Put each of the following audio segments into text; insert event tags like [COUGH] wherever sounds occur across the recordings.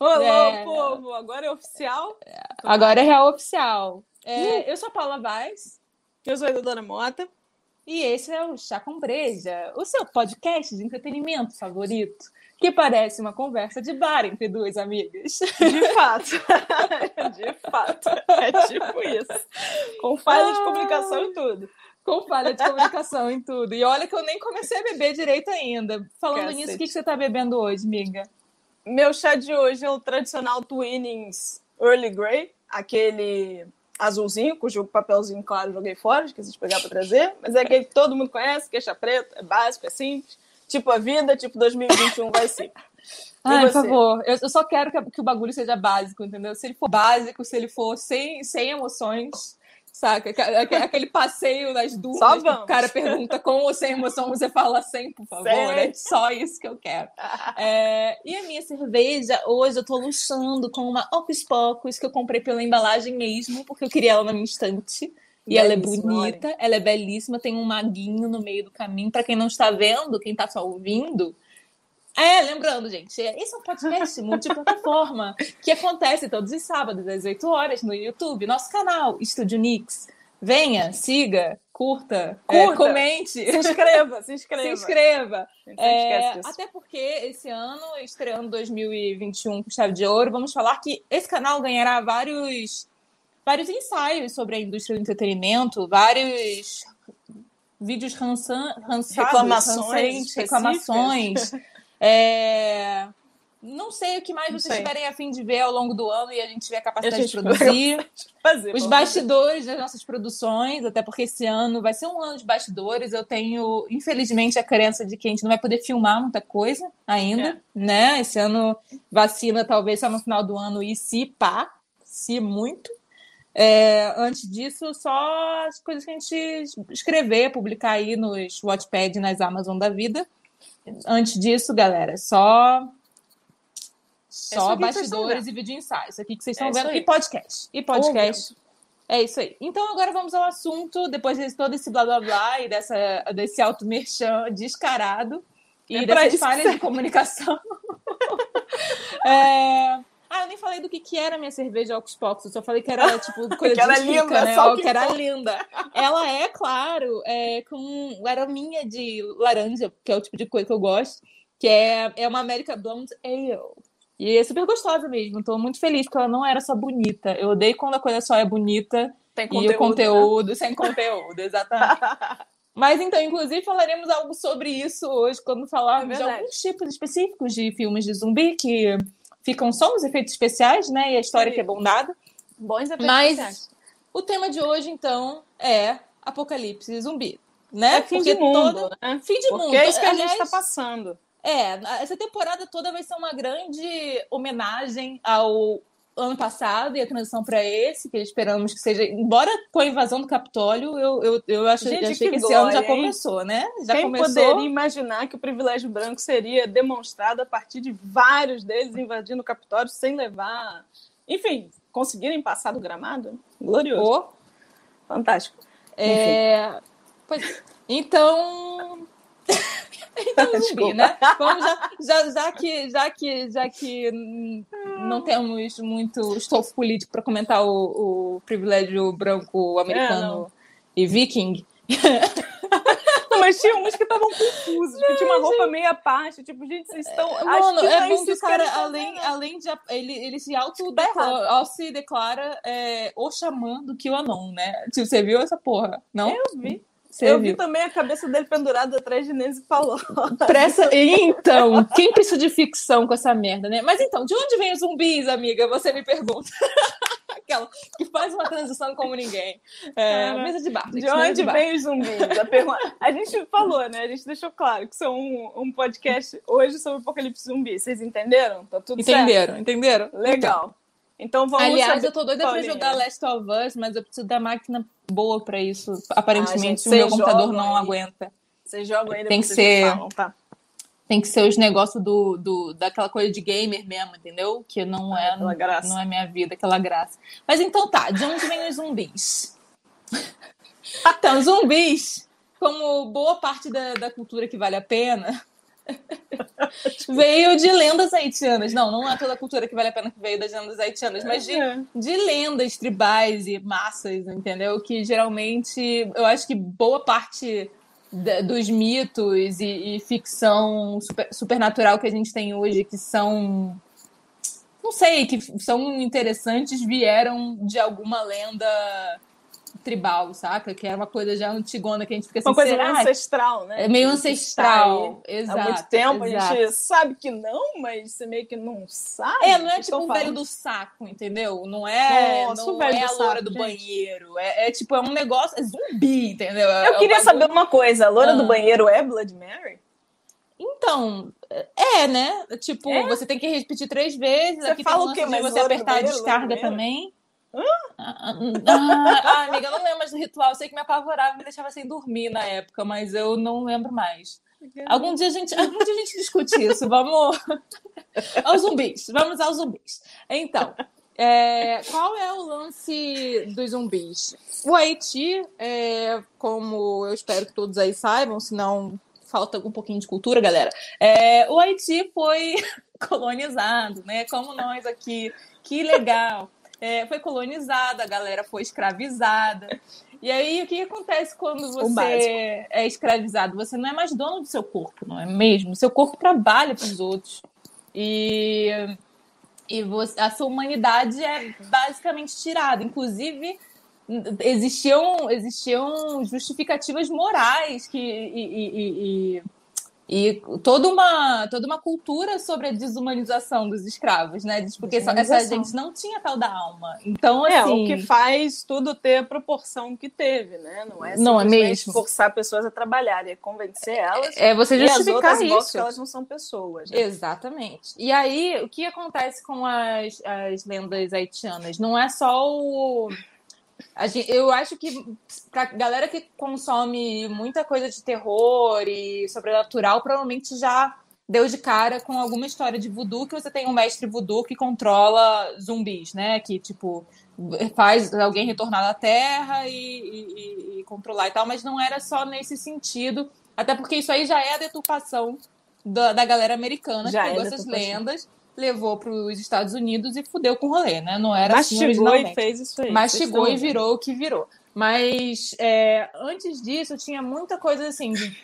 Olá, É. povo! Agora é oficial. Agora é real oficial. É, Eu sou a Paula Vaz Eu sou a Dona Mota. e esse é o Chá com Breja, o seu podcast de entretenimento favorito, que parece uma conversa de bar entre duas amigas. De fato. [LAUGHS] de fato. É tipo isso. Com falha de Ah. comunicação e tudo. Com falha de comunicação em tudo. E olha que eu nem comecei a beber direito ainda. Falando Cacete. nisso, o que você tá bebendo hoje, miga? Meu chá de hoje é o tradicional Twinings Early Grey, aquele azulzinho, cujo papelzinho claro joguei fora, esqueci de pegar pra trazer, mas é aquele que todo mundo conhece, que é chá preto, é básico, é simples, tipo a vida, tipo 2021 vai ser. Ai, por favor, eu, eu só quero que, que o bagulho seja básico, entendeu? Se ele for básico, se ele for sem, sem emoções, saca? Aque- aque- Aquele passeio nas que o cara pergunta com ou sem emoção, você fala sem, por favor. É só isso que eu quero. [LAUGHS] É, e a minha cerveja, hoje eu tô luxando com uma Ocus Pocus que eu comprei pela embalagem mesmo, porque eu queria ela na minha estante. E ela é Belíssima, bonita, ela é belíssima, tem um maguinho no meio do caminho. Pra quem não está vendo, quem tá só ouvindo. É, lembrando, gente, esse é um podcast [LAUGHS] multiplataforma que acontece todos os sábados às 8 horas no YouTube, nosso canal Estúdio Nix. Venha, siga, curta, é, Curta. comente, Se inscreva, se inscreva. [LAUGHS] se inscreva. É, até porque esse ano, estreando 2021 com chave de ouro, vamos falar que esse canal ganhará vários, vários ensaios sobre a indústria do entretenimento, vários vídeos rançan, rançados, Reclamações reclamações. [LAUGHS] É, Não sei o que mais Não vocês sei. esse afim de ver ao longo do ano e a gente tiver a capacidade a de produzir Fazer, os bastidores das nossas produções, até porque esse ano vai ser um ano de bastidores. Eu tenho, infelizmente, a crença de que a gente não vai poder filmar muita coisa ainda, É. né? Esse ano vacina talvez só no final do ano e se pá, se muito. É, antes disso, só as coisas que a gente escrever, publicar aí nos Wattpad e nas Amazon da vida. Antes disso, galera, só isso só bastidores e vídeo ensaio. Isso aqui que vocês estão É vendo. E podcast. E podcast. É isso aí. Então agora vamos ao assunto, depois de todo esse blá blá blá e dessa, desse auto merchan descarado e É dessas falhas de comunicação. [LAUGHS] É, Ah, eu nem falei do que, que era minha cerveja Ocus Pocus, eu só falei que era tipo [LAUGHS] coisa Que era de rica, linda, né? só que que era linda. Ela é, claro, é, com arominha de laranja, que é o tipo de coisa que eu gosto, que é, é uma American Blonde Ale. E é super gostosa mesmo. Tô muito feliz porque ela não era só bonita. Eu odeio quando a coisa só é bonita Tem e o né? conteúdo sem conteúdo, exatamente. [LAUGHS] Mas então, inclusive, falaremos algo sobre isso hoje, quando falarmos É de alguns tipos específicos de filmes de zumbi que ficam só nos efeitos especiais, né? E a história Sim. que é bom dada. Bons efeitos Mas especiais. o tema de hoje, então, é apocalipse zumbi. Né? É fim Porque de mundo, toda- né? Fim de Porque mundo. é isso que a gente está passando. é, essa temporada toda vai ser uma grande homenagem ao ano passado e a transição para esse, que esperamos que seja. Embora com a invasão do Capitólio, eu, eu, eu acho, Gente, achei que que esse ano já glória, hein? começou, né? Já Quem começou. poderia imaginar que o privilégio branco seria demonstrado a partir de vários deles invadindo o Capitólio sem levar. Enfim, conseguirem passar do gramado? Glorioso. Pô, Fantástico. é, pois, então. Então, [LAUGHS] zumbi, né? Vamos já, já, já que, já que, já que não temos muito estofo político para comentar o, o privilégio branco americano e viking, [LAUGHS] mas tinha uns que estavam confusos, que tinha uma roupa meia parte. Tipo, gente, vocês estão. acho Mano, que é não bom que o cara, fazer, além, além de. Ele, ele se auto Tá errado. declara, se declara é, o xamã do QAnon, né? Tipo, você viu essa porra? Não? Eu vi. Você eu viu? vi também a cabeça dele pendurada atrás de Nancy falou. [LAUGHS] Pressa... Então, quem precisa de ficção com essa merda, né? Mas então, de onde vem os zumbis, amiga? Você me pergunta. [LAUGHS] Aquela que faz uma transição como ninguém. É, mesa de bar. Gente, de onde vem os zumbis? A, pergunta... a gente falou, né? A gente deixou claro que são um, um podcast hoje sobre o apocalipse zumbi. Vocês entenderam? Tá tudo entenderam, certo? Entenderam? Legal. Então vamos Aliás, saber... eu tô doida pra jogar Last of Us, mas eu preciso da máquina boa pra isso. Aparentemente, gente, o meu computador não aí. aguenta. Vocês jogam ainda Tem que ser- falam, tá? Tem que ser os negócios do, do, daquela coisa de gamer mesmo, entendeu? Que não Ah, é, graça. não é minha vida, aquela graça. Mas então tá, de onde vêm os zumbis? [LAUGHS] então, zumbis, como boa parte da, da cultura que vale a pena, [LAUGHS] veio de lendas haitianas. Não, não é toda a cultura que vale a pena que veio das lendas haitianas, mas de, É. de lendas tribais e massas, entendeu? Que geralmente, eu acho que boa parte da- dos mitos e, e ficção super- supernatural que a gente tem hoje, que são. Não sei, que são interessantes, vieram de alguma lenda tribal, saca? Que era uma coisa já antigona que a gente fica assim, Uma coisa meio ancestral, né? É meio ancestral. Exato. Há muito tempo exato. a gente sabe que não, mas você meio que não sabe. É, não é tipo eu o falo. velho do saco, entendeu? Não é, Nossa, não é do a loura saco, do gente. banheiro. É, é tipo, é um negócio, é zumbi, entendeu? É Eu um queria saber uma coisa. A loura Ah. do banheiro é Blood Mary? Então, é, né? Tipo, É? você tem que repetir três vezes. Você Aqui fala um o quê? Mas você loura do apertar a descarga loura do também. Ah, ah, amiga, eu não lembro mais do ritual. Eu sei que me apavorava me deixava sem dormir na época, mas eu não lembro mais. Algum dia a gente, algum dia a gente discute isso. Vamos aos zumbis. Vamos aos zumbis. Então, é, qual é o lance dos zumbis? O Haiti, é, como eu espero que todos aí saibam, senão falta um pouquinho de cultura, galera. É, o Haiti foi [LAUGHS] colonizado, né? Como nós aqui. Que legal. É, foi colonizado, a galera foi escravizada. E aí, o que acontece quando você é escravizado? Você não é mais dono do seu corpo, não é mesmo? Seu corpo trabalha para os outros. E, e você- a sua humanidade é basicamente tirada. Inclusive, existiam, existiam justificativas morais que, e, e- e- e- toda, uma, toda uma cultura sobre a desumanização dos escravos, né? Porque essa, gente não tinha tal da alma. Então, É, assim. o que faz tudo ter a proporção que teve, né? Não é Não é mesmo? forçar pessoas a trabalharem, é convencer elas É você as justificar isso. que elas não são pessoas. né? Exatamente. E aí, o que acontece com as, as lendas haitianas? Não é só o. a gen- eu acho que pra galera que consome muita coisa de terror e sobrenatural, provavelmente já deu de cara com alguma história de voodoo que você tem um mestre voodoo que controla zumbis, né? Que, tipo, faz alguém retornar à Terra e, e- e- controlar e tal, mas não era só nesse sentido, até porque isso aí já é a deturpação da, da galera americana Já que é pegou essas deturpação. lendas, levou para os Estados Unidos e fudeu com o rolê, né? Não era assim Mastigou e originalmente. fez isso aí. Mastigou e virou o que virou. Mas é, antes disso, tinha muita coisa assim. de-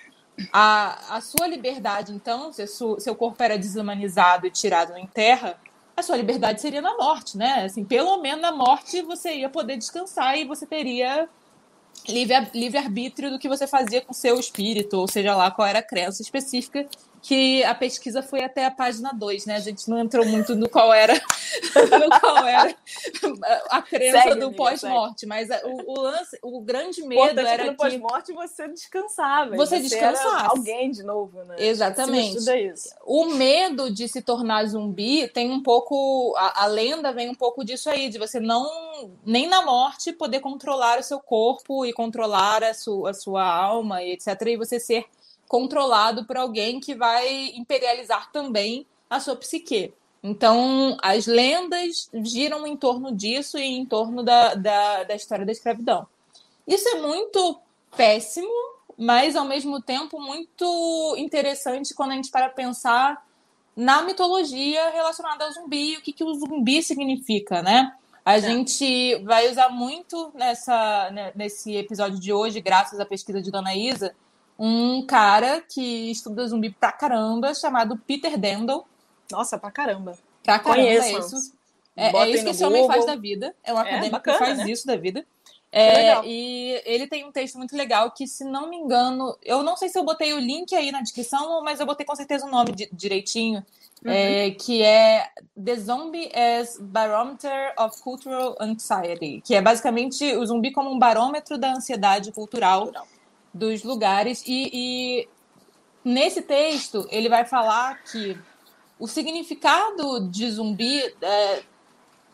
a, a sua liberdade, então, se su- seu corpo era desumanizado e tirado em terra, a sua liberdade seria na morte, né? Assim, pelo menos na morte você ia poder descansar e você teria livre- livre-arbítrio do que você fazia com seu espírito, ou seja lá qual era a crença específica, que a pesquisa foi até a página 2, né? A gente não entrou muito no qual era, [LAUGHS] no qual era a crença Segue, do pós-morte, mas o, o lance, o grande medo importante é era que no pós-morte você descansava. Você era descansasse. alguém de novo, né? Exatamente. Isso. o medo de se tornar zumbi tem um pouco. A, a lenda vem um pouco disso aí, de você não, nem na morte, poder controlar o seu corpo e controlar a, su, a sua alma e etc. E você ser controlado por alguém que vai imperializar também a sua psique. Então, as lendas giram em torno disso e em torno da, da, da história da escravidão. Isso é muito péssimo, mas ao mesmo tempo muito interessante quando a gente para pensar na mitologia relacionada ao zumbi, o que, que o zumbi significa, né? A gente vai usar muito nessa, né, nesse episódio de hoje, graças à pesquisa de Dona Isa, um cara que estuda zumbi pra caramba, chamado Peter Dendel. Nossa, pra caramba. Pra caramba, é Conheçam. isso. É, é isso que esse homem faz Google. da vida. É um acadêmico bacana, que faz né? isso da vida. É, e ele tem um texto muito legal que, se não me engano, eu não sei se eu botei o link aí na descrição, mas eu botei com certeza o nome de, direitinho, uhum. é, que é The Zombie as Barometer of Cultural Anxiety, que é basicamente o zumbi como um barômetro da ansiedade cultural, cultural. Dos lugares. E, e nesse texto ele vai falar que o significado de zumbi é,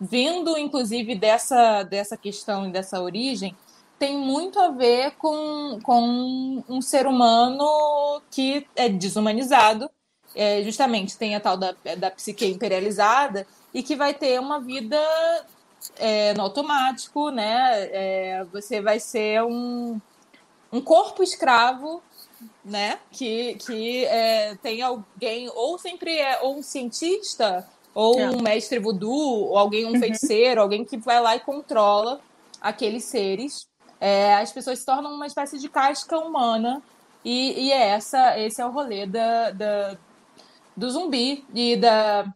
vindo inclusive dessa, dessa questão e dessa origem, tem muito a ver com, com um ser humano que é desumanizado, é, justamente tem a tal da, da psique imperializada e que vai ter uma vida é, no automático, né? É, você vai ser um, um corpo escravo, né? Que, que é, tem alguém, ou sempre é ou um cientista ou é. um mestre voodoo, ou alguém, um uhum. feiticeiro, alguém que vai lá e controla aqueles seres. É, as pessoas se tornam uma espécie de casca humana. E, e é essa, esse é o rolê da, da do zumbi e da,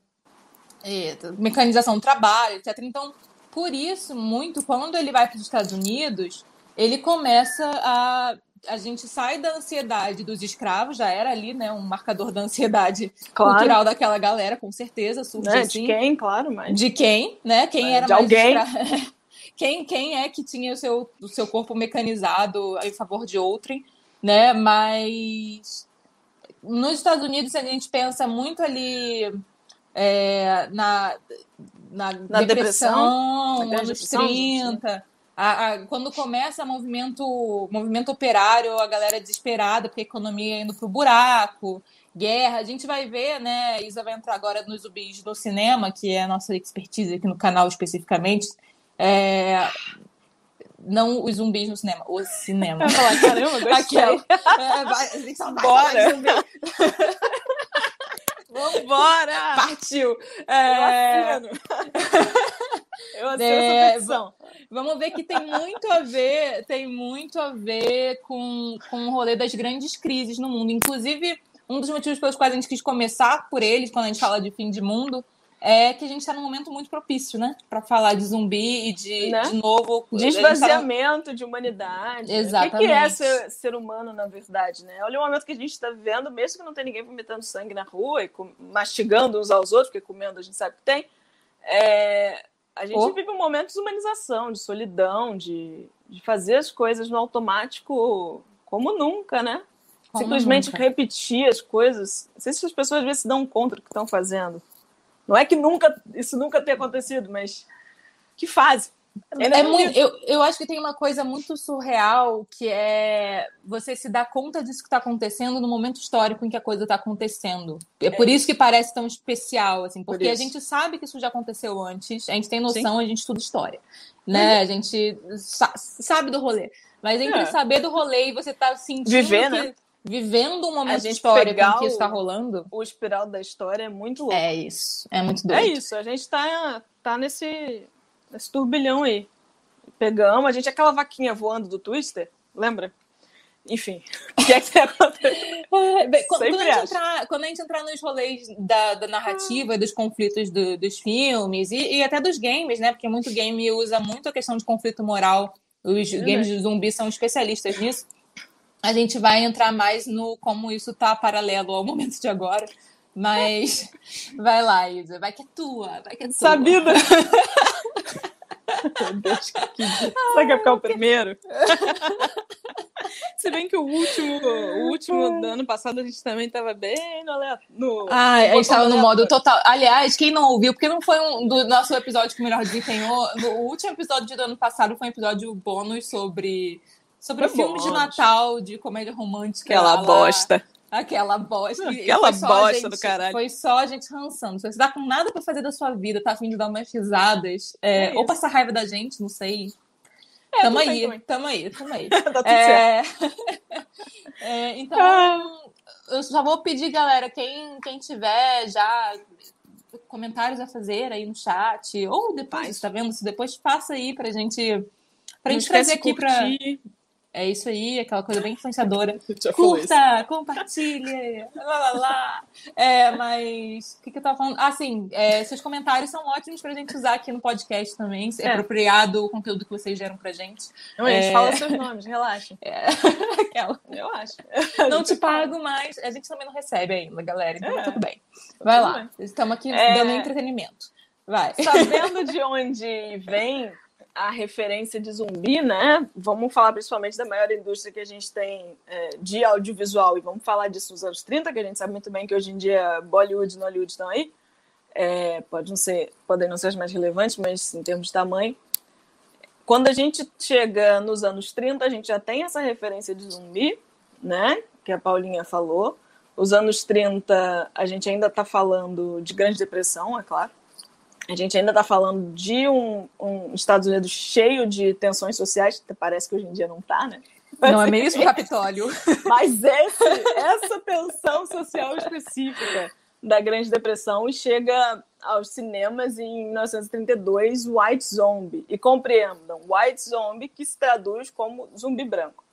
e da mecanização do trabalho, etc. Então, por isso, muito, quando ele vai para os Estados Unidos, ele começa a a gente sai da ansiedade dos escravos, já era ali, né, um marcador da ansiedade claro. cultural daquela galera, com certeza, surge né? assim. De quem, claro, mas... De quem, né, quem era de mais alguém. Escra... [LAUGHS] quem, quem é que tinha o seu, o seu corpo mecanizado em favor de outrem, né, mas nos Estados Unidos a gente pensa muito ali é, na, na, na depressão, depressão anos 30, a, a, quando começa movimento, movimento operário, a galera é desesperada porque a economia indo pro buraco, guerra. A gente vai ver, né? Isa vai entrar agora nos zumbis no cinema, que é a nossa expertise aqui no canal especificamente. É, não os zumbis no cinema, o cinema. Eu falar, caramba, [LAUGHS] gostei. Aquela, é, vai, a gente só vai Bora. [LAUGHS] Vambora! [LAUGHS] Partiu! É... Eu assino. [LAUGHS] Eu assino é... essa petição. Vamos ver que tem muito a ver, tem muito a ver com, com o rolê das grandes crises no mundo. Inclusive, um dos motivos pelos quais a gente quis começar por eles, quando a gente fala de fim de mundo, é que a gente está num momento muito propício, né? Para falar de zumbi e de, né? de novo. De esvaziamento tá... de humanidade. Exatamente. O que, que é ser, ser, humano, na verdade, né? Olha o momento que a gente está vivendo, mesmo que não tenha ninguém vomitando sangue na rua e mastigando uns aos outros, porque comendo a gente sabe que tem. É, a gente oh. vive um momento de desumanização, de solidão, de, de fazer as coisas no automático como nunca, né? Como Simplesmente nunca. repetir as coisas. Não sei se as pessoas às vezes se dão conta do que estão fazendo. Não é que nunca isso nunca tenha acontecido, mas que fase. É, é muito, eu, eu acho que tem uma coisa muito surreal que é você se dar conta disso que está acontecendo no momento histórico em que a coisa está acontecendo. É, é por isso que parece tão especial, assim, porque por a gente sabe que isso já aconteceu antes, a gente tem noção, Sim. a gente estuda história, né? Uhum. A gente sa sabe do rolê. Mas entre é. saber do rolê e você tá sentindo Viver, que, né? Vivendo um momento histórico em que está rolando. O espiral da história é muito louco. É isso. É muito doido. É isso. A gente tá, tá nesse esse turbilhão aí. Pegamos, a gente é aquela vaquinha voando do Twister, lembra? Enfim, o que é que [LAUGHS] acontece? É, quando, a gente entrar, quando a gente entrar nos rolês da, da narrativa, ah. dos conflitos do, dos filmes e, e, até dos games, né? Porque muito game usa muito a questão de conflito moral. Os é games de zumbi são especialistas nisso. A gente vai entrar mais no como isso tá paralelo ao momento de agora. Mas [LAUGHS] vai lá, Isa, vai que é tua, vai que é tua. Sabida! [LAUGHS] Meu Deus, que... Será que vai ficar o primeiro? [LAUGHS] Se bem que o último, o último do ano passado a gente também estava bem no, no Ah, a gente estava no modo total. Aliás, quem não ouviu, porque não foi um do nosso episódio que o melhor desempenhou. O último episódio do ano passado foi um episódio bônus sobre sobre filmes bônus. de Natal de comédia romântica. Aquela lá, bosta. Aquela bosta. [LAUGHS] Aquela bosta gente, do caralho. Foi só a gente rançando. Se você tá com nada pra fazer da sua vida, tá afim de dar umas risadas, é, é ou passar raiva da gente, não sei. É, tamo, aí, tamo aí, tamo aí, [LAUGHS] tá tudo é... [LAUGHS] é, então, ah. eu só vou pedir, galera, quem, quem tiver já comentários a fazer aí no chat, ou depois, Faz. tá vendo? Se depois passa aí pra gente, pra gente trazer aqui curtir. pra É isso aí, aquela coisa bem influenciadora. [LAUGHS] Curta, compartilhe, lá, lá, lá. É, mas o que, que eu tava falando? Ah, sim, é, seus comentários são ótimos pra gente usar aqui no podcast também. É, É. apropriado o conteúdo que vocês geram pra gente. Não, a gente É. fala seus nomes, relaxa. [LAUGHS] É, aquela. Eu acho. [LAUGHS] Não te pago, mas a gente também não recebe ainda, galera. Então É. tudo bem. Vai Tudo lá. Estamos aqui É. dando entretenimento. Vai. Sabendo de onde vem a referência de zumbi, né? Vamos falar principalmente da maior indústria que a gente tem é, de audiovisual e vamos falar disso nos anos 30, que a gente sabe muito bem que hoje em dia Bollywood e Nollywood estão aí. É, pode não ser, podem não ser as mais relevantes, mas em termos de tamanho. Quando a gente chega nos anos 30, a gente já tem essa referência de zumbi, né? Que a Paulinha falou. Os anos 30, a gente ainda está falando de Grande Depressão, é claro. A gente ainda está falando de um, um Estados Unidos cheio de tensões sociais, parece que hoje em dia não está, né? Não é mesmo, Capitólio? [LAUGHS] Mas esse, essa tensão social específica da Grande Depressão chega aos cinemas em 1932, White Zombie. E compreendam, White Zombie que se traduz como zumbi branco.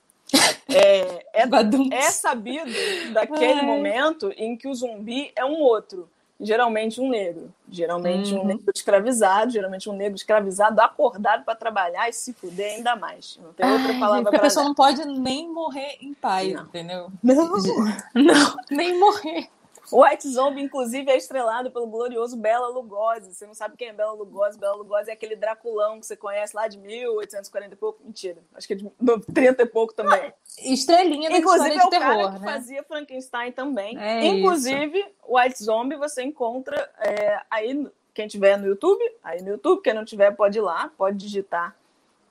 É, é, é sabido daquele Ai. momento em que o zumbi é um outro. Geralmente um negro. Geralmente um Uhum. negro escravizado, geralmente um negro escravizado acordado para trabalhar e se fuder ainda mais. Não tem outra Ai, palavra porque a pessoa não pode nem morrer em paz, Não. entendeu? Não. [LAUGHS] Não, nem morrer. O White Zombie, inclusive, é estrelado pelo glorioso Bela Lugosi. Você não sabe quem é Bela Lugosi? Bela Lugosi é aquele Draculão que você conhece lá de 1840 e pouco. Mentira, acho que é de 30 e pouco também. Estrelinha da Inclusive, é o de cara terror, que né? fazia Frankenstein também. É Inclusive, o White Zombie você encontra é, aí, quem tiver no YouTube, aí no YouTube, quem não tiver pode ir lá, pode digitar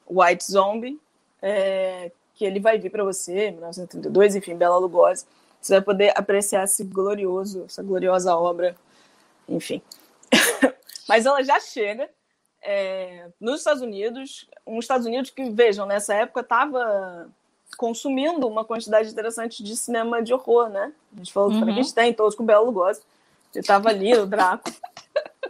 White Zombie, é, que ele vai vir para você, 1932, enfim, Bela Lugosi. Você vai poder apreciar esse glorioso, essa gloriosa obra, enfim. [LAUGHS] Mas ela já chega é, nos Estados Unidos, uns Estados Unidos que, vejam, nessa época estava consumindo uma quantidade interessante de cinema de horror, né? A gente falou Uhum. Frankenstein, todos com Belo Lugosi. Ele estava ali, o Draco. [LAUGHS]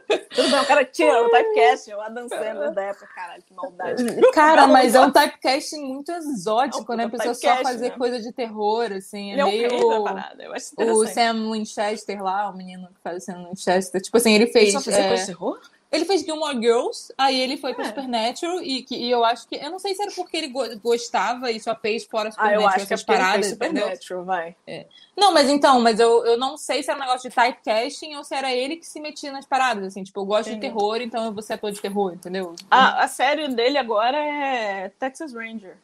Tudo bem, o cara tira o typecast, o Adam Sandler da época, caralho, que maldade. Cara, mas é um typecasting muito exótico, É um né? A pessoa só typecast, fazer né? coisa de terror, assim. É Ele é o rei da meio. parada, eu acho o. Sam Winchester lá, o menino que faz o Sam Winchester. Tipo assim, ele Ele fez. só fazia é, coisa de terror? Ele fez Gilmore Girls, aí ele foi pra É. Supernatural, e, que, e eu acho que. Eu não sei se era porque ele go- gostava e só fez fora Ah, Supernatural eu acho que é paradas? Supernatural, vai. Não, mas então, mas eu, eu não sei se era um negócio de typecasting ou se era ele que se metia nas paradas, assim. Tipo, eu gosto Entendi. de terror, então eu vou ser ator de terror, entendeu? A, a série dele agora é Texas Ranger.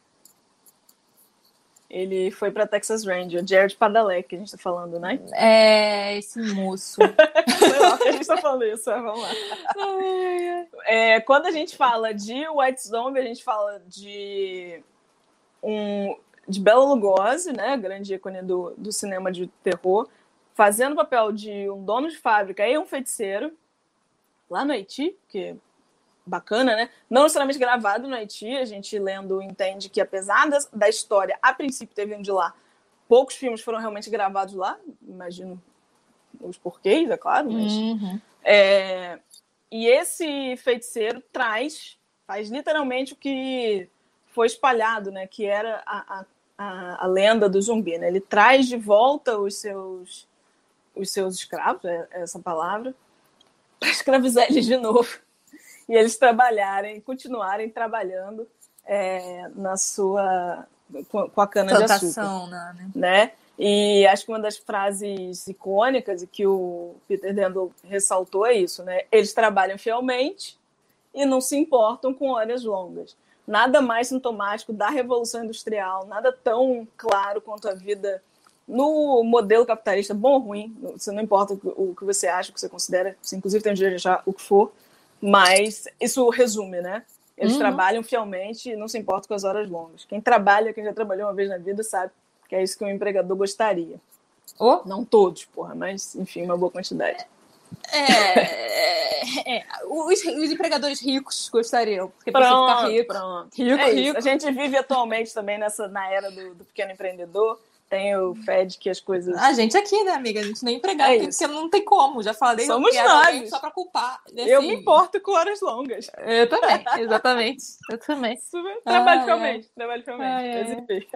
Ele foi pra Texas Ranger, Jared Padalecki, que a gente tá falando, né? É, esse moço. [LAUGHS] Sei lá porque a gente tá falando isso, mas vamos lá. É, quando a gente fala de White Zombie, a gente fala de um de Bela Lugosi, né, grande ícone do, do cinema de terror, fazendo o papel de um dono de fábrica e um feiticeiro lá no Haiti, que bacana, né? Não necessariamente gravado no Haiti, a gente lendo entende que apesar das- da história a princípio ter vindo de lá, poucos filmes foram realmente gravados lá, imagino os porquês, é claro, mas Uhum. é, e esse feiticeiro traz, faz literalmente o que foi espalhado, né? Que era a, a, a, lenda do zumbi, né? Ele traz de volta os seus, os seus escravos, é essa palavra, para escravizar eles de novo. E eles trabalharem, continuarem trabalhando é, na sua com, a cana de açúcar Plantação, né? né? E acho que uma das frases icônicas e que o Peter Dendel ressaltou é isso, né? Eles trabalham fielmente e não se importam com horas longas. Nada mais sintomático da revolução industrial, nada tão claro quanto a vida no modelo capitalista, bom ou ruim, você não importa o que você acha, o que você considera, você inclusive tem o direito de achar o que for, mas isso resume, né? Eles Uhum. trabalham fielmente e não se importam com as horas longas. Quem trabalha, quem já trabalhou uma vez na vida, sabe que é isso que um empregador gostaria. Oh, Não todos, porra, mas enfim, uma boa quantidade. é, é, os, os empregadores ricos gostariam, porque pra você ficar rico. pronto. Rico, É rico. A gente vive atualmente também nessa, na era do, do pequeno empreendedor. Tem o Fed que as coisas. A gente aqui, né, amiga? A gente nem empregado, É porque não tem como. Já falei, Somos eu nós. só pra culpar. Eu Assim, me importo com horas longas. Eu também, exatamente. Eu também. Ai, ai. Mas, enfim.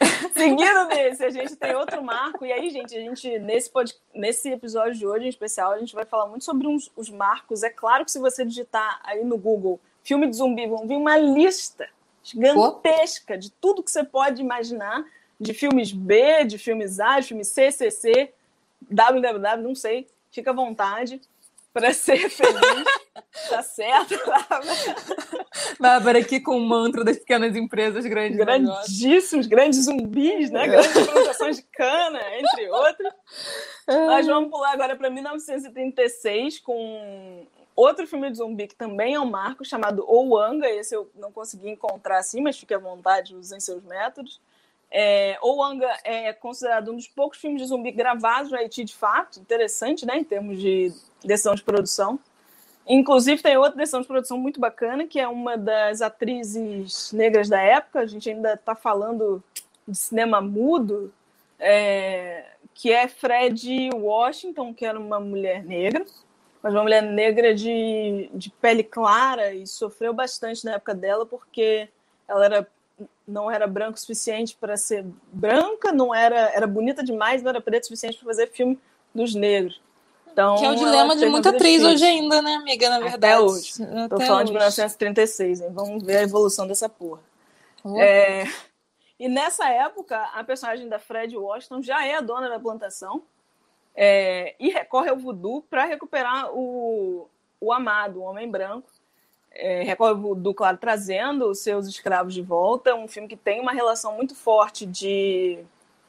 [LAUGHS] Seguindo desse, a gente tem outro marco. E aí, gente, a gente, nesse, pod... nesse episódio de hoje em especial, a gente vai falar muito sobre uns, os marcos. É claro que se você digitar aí no Google filme de zumbi, vão vir uma lista gigantesca de tudo que você pode imaginar, de filmes B, de filmes A, de filmes C, CC, www, não sei. Fica à vontade para [LAUGHS] ser feliz. tá certo? Bárbara aqui com o mantra das pequenas empresas grandes. negócios. grandíssimos, grandes zumbis, né? Grandes plantações de cana, entre outros. Nós vamos pular agora para 1936 com outro filme de zumbi que também é um marco, chamado Ouanga. Esse eu não consegui encontrar assim, mas fique à vontade, usem seus métodos. É, Ouanga é considerado um dos poucos filmes de zumbi gravados no Haiti de fato. Interessante, né? Em termos de decisão de produção. Inclusive, tem outra decisão de produção muito bacana, que é uma das atrizes negras da época. A gente ainda está falando de cinema mudo, é, que é Fred Washington, que era uma mulher negra, mas uma mulher negra de, de pele clara e sofreu bastante na época dela, porque ela era, não era branca o suficiente para ser branca, não era, era bonita demais, não era preta o suficiente para fazer filme dos negros. Então, Que é o dilema de muita atriz difícil. hoje ainda, né, amiga? Na Até verdade. hoje. Tô Até falando de hoje. 1936, hein? Vamos ver a evolução dessa porra. Oh. É, E nessa época, a personagem da Fred Washington já é a dona da plantação é, e recorre ao voodoo para recuperar o, o amado, o homem branco. É, ao voodoo, claro, trazendo os seus escravos de volta. Um filme que tem uma relação muito forte de.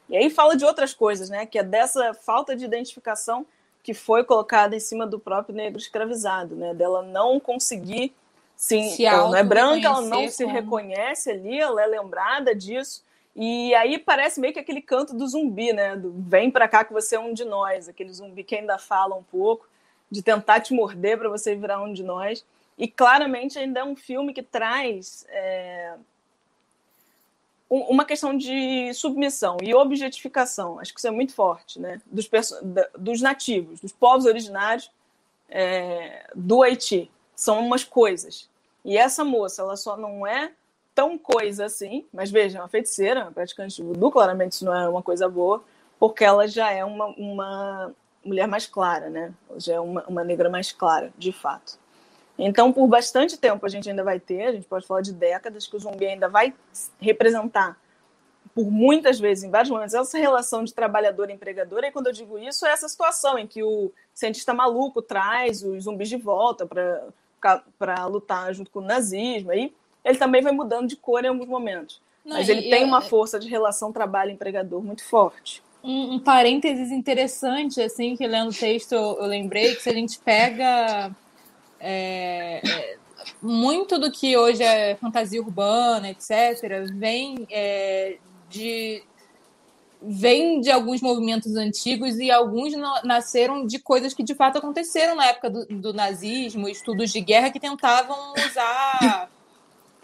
E aí fala de outras coisas, né? Que é dessa falta de identificação que foi colocada em cima do próprio negro escravizado, né? Dela não conseguir sim, Se ela não é branca, ela não auto-reconhecer se como- reconhece ali, ela é lembrada disso. E aí parece meio que aquele canto do zumbi, né? Do vem pra cá que você é um de nós, aquele zumbi que ainda fala um pouco, de tentar te morder para você virar um de nós. E claramente ainda é um filme que traz é, um- uma questão de submissão e objetificação. Acho que isso é muito forte, né? Dos, dos nativos, dos povos originários é, do Haiti. São umas coisas. E essa moça, ela só não é tão coisa assim, mas veja, é uma feiticeira, uma praticante voodoo, claramente isso não é uma coisa boa, porque ela já é uma, uma mulher mais clara, né? Ela já é uma, uma negra mais clara, de fato. Então, por bastante tempo a gente ainda vai ter, a gente pode falar de décadas, que o zumbi ainda vai representar, por muitas vezes, em vários momentos, essa relação de trabalhador e empregador. E quando eu digo isso, é essa situação em que o cientista maluco traz os zumbis de volta para lutar junto com o nazismo. Aí ele também vai mudando de cor em alguns momentos. Não, Mas ele tem uma força de relação trabalho-empregador muito forte. Um, um parênteses interessante, assim, que lendo o texto eu, eu lembrei, que se a gente pega é, é, muito do que hoje é fantasia urbana, etc., vem é, de vem de alguns movimentos antigos e alguns na- nasceram de coisas que de fato aconteceram na época do, do nazismo, estudos de guerra que tentavam usar [LAUGHS]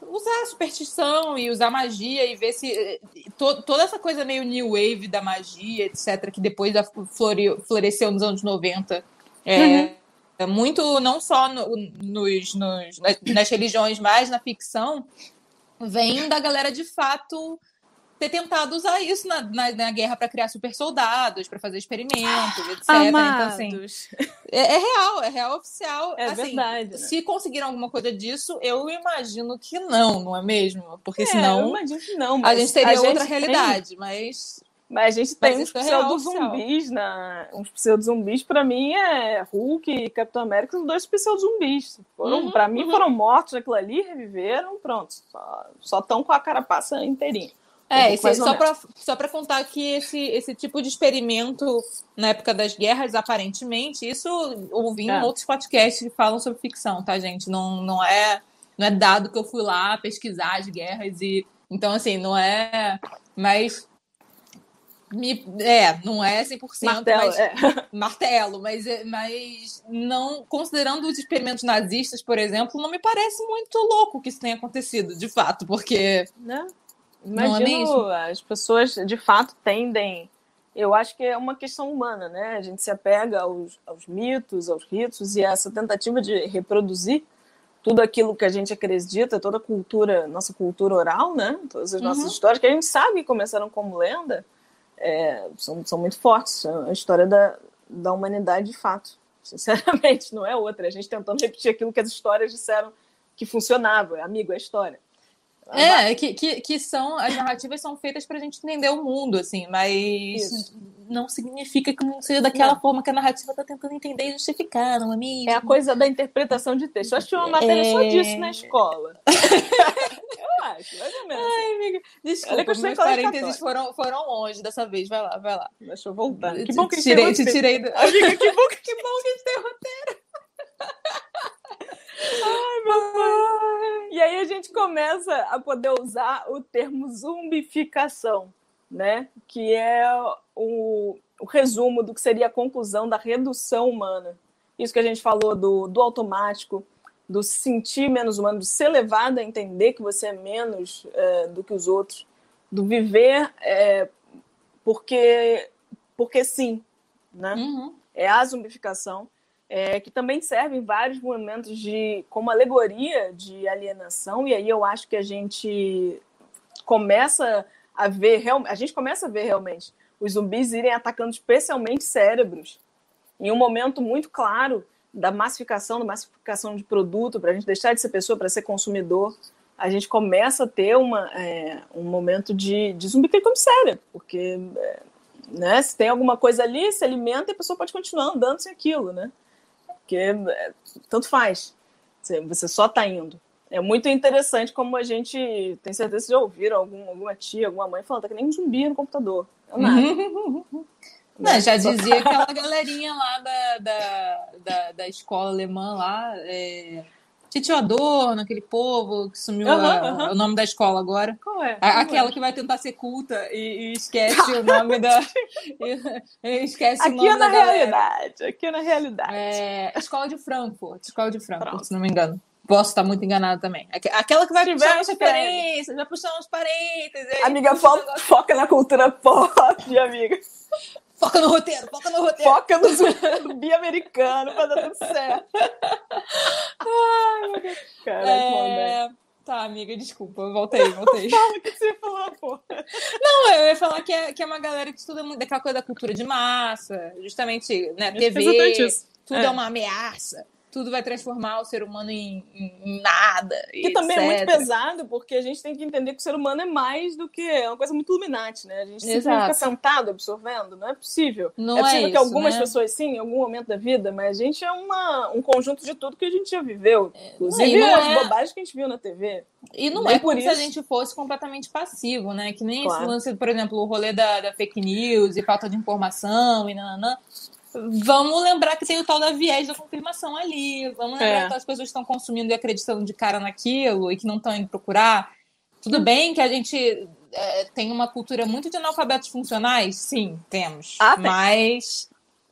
usar superstição e usar magia e ver se eh, to- toda essa coisa meio new wave da magia, etc, que depois da flore- floresceu nos anos 90. É, é muito não só no- nos, nos- nas, nas religiões, mas na ficção, vem da galera de fato ter tentado usar isso na, na, na guerra para criar super soldados, para fazer experimentos, etc. Então, assim, é, é real, é real oficial. É Assim, verdade, né? Se conseguiram alguma coisa disso, eu imagino que não, não é mesmo? Porque É, eu senão imagino que não. a gente teria outra gente tem- realidade, mas Mas a gente tem uns é pseudo-zumbis, na... uns pseudo-zumbis, pra mim, é Hulk e Capitão América, são dois pseudo-zumbis. Foram, Uhum, pra mim, uhum. foram mortos naquilo ali, reviveram, pronto. Só estão com a carapaça inteirinha. É, esse- só para só pra contar que esse, esse tipo de experimento na época das guerras, aparentemente, isso ouvi em É. outros podcasts que falam sobre ficção, tá, gente? Não, não, é, não é dado que eu fui lá pesquisar as guerras e. Então, assim, não é. Mas. Me, é, não é 100%, Martelo, mas, é. [LAUGHS] martelo, mas, é- mas não considerando os experimentos nazistas, por exemplo, não me parece muito louco que isso tenha acontecido, de fato, porque Né? Imagino, é as pessoas de fato tendem. Eu acho que é uma questão humana, né? A gente se apega aos, aos mitos, aos ritos, e essa tentativa de reproduzir tudo aquilo que a gente acredita, toda a cultura, nossa cultura oral, né? Todas as nossas uhum. histórias, que a gente sabe que começaram como lenda, é, são, são muito fortes. É a história da, da humanidade, de fato. [LAUGHS] Sinceramente, não é outra. A gente tentando repetir aquilo que as histórias disseram que funcionava. Amigo, é história. É, que, que, que são, as narrativas são feitas para a gente entender o mundo, assim, mas Isso. não significa que não seja daquela não. forma que a narrativa está tentando entender e justificar, não é mesmo? É a coisa da interpretação de texto. Eu acho que uma matéria é... só disso na escola. [LAUGHS] eu acho, mais ou menos. Ai, amiga, desculpa, que meus parênteses foram, foram longe dessa vez, vai lá, vai lá. Deixa eu voltar. Que bom que tirei, te tirei do... [LAUGHS] Amiga, que bom que, que bom que a gente tem roteiro. Ai, meu pai. E aí a gente começa a poder usar o termo zumbificação, né? Que é o, o resumo do que seria a conclusão da redução humana. Isso que a gente falou do, do automático, do se sentir menos humano, do ser levado a entender que você é menos é, do que os outros, do viver é, porque, porque sim, né? Uhum. É a zumbificação é, que também serve em vários momentos de como alegoria de alienação, e aí eu acho que a gente começa a ver, a gente começa a ver realmente os zumbis irem atacando especialmente cérebros, em um momento muito claro da massificação, da massificação de produto, para a gente deixar de ser pessoa para ser consumidor, a gente começa a ter uma, é, um momento de, de zumbi que ele come cérebro, porque é, né, se tem alguma coisa ali, se alimenta e a pessoa pode continuar andando sem aquilo, né? Porque é, tanto faz. Você só está indo. É muito interessante como a gente tem certeza que já ouviram algum, alguma tia, alguma mãe falando, tá que nem um zumbi no computador. É nada. [LAUGHS] Não, já dizia aquela galerinha lá da, da, da, da escola alemã lá, é, Titio Adorno, aquele povo que sumiu uhum, a, uhum. o nome da escola agora. Qual é? A, aquela é? que vai tentar ser culta e, e esquece o nome da. [LAUGHS] E, esquece aqui o nome é na da realidade. Galera. Aqui é na realidade. É, escola de Frankfurt. Escola de Frankfurt, Pronto. se não me engano. Posso estar muito enganada também. Aquela que vai puxar as referências, vai puxar uns parênteses. Amiga, fo foca na cultura pop, amiga. Foca no roteiro, foca no roteiro. Foca no, [LAUGHS] no bi-americano pra dar tudo certo. Ai, meu Deus. Cara, é... Tá, amiga, desculpa, voltei, voltei. [LAUGHS] Fala o que você ia falar, pô. Não, eu ia falar que é, que é uma galera que estuda muito daquela coisa da cultura de massa, justamente, né, TV, tudo é. é uma ameaça tudo vai transformar o ser humano em, em, nada. Que também é muito pesado, porque a gente tem que entender que o ser humano é mais do que. É uma coisa muito iluminante, né? A gente sempre fica sentado absorvendo, não é possível. Não é possível é que isso, algumas né? pessoas, sim, em algum momento da vida, mas a gente é uma, um conjunto de tudo que a gente já viveu. É, Inclusive é, as é... bobagens que a gente viu na TV. E não nem é por isso. se a gente fosse completamente passivo, né? Que nem claro. esse lance, por exemplo, o rolê da, da fake news e falta de informação e nananã vamos lembrar que tem o tal da viés da confirmação ali. Vamos lembrar é. que as pessoas estão consumindo e acreditando de cara naquilo e que não estão indo procurar. Tudo bem que a gente é, tem uma cultura muito de analfabetos funcionais? Sim, temos. Ah, mas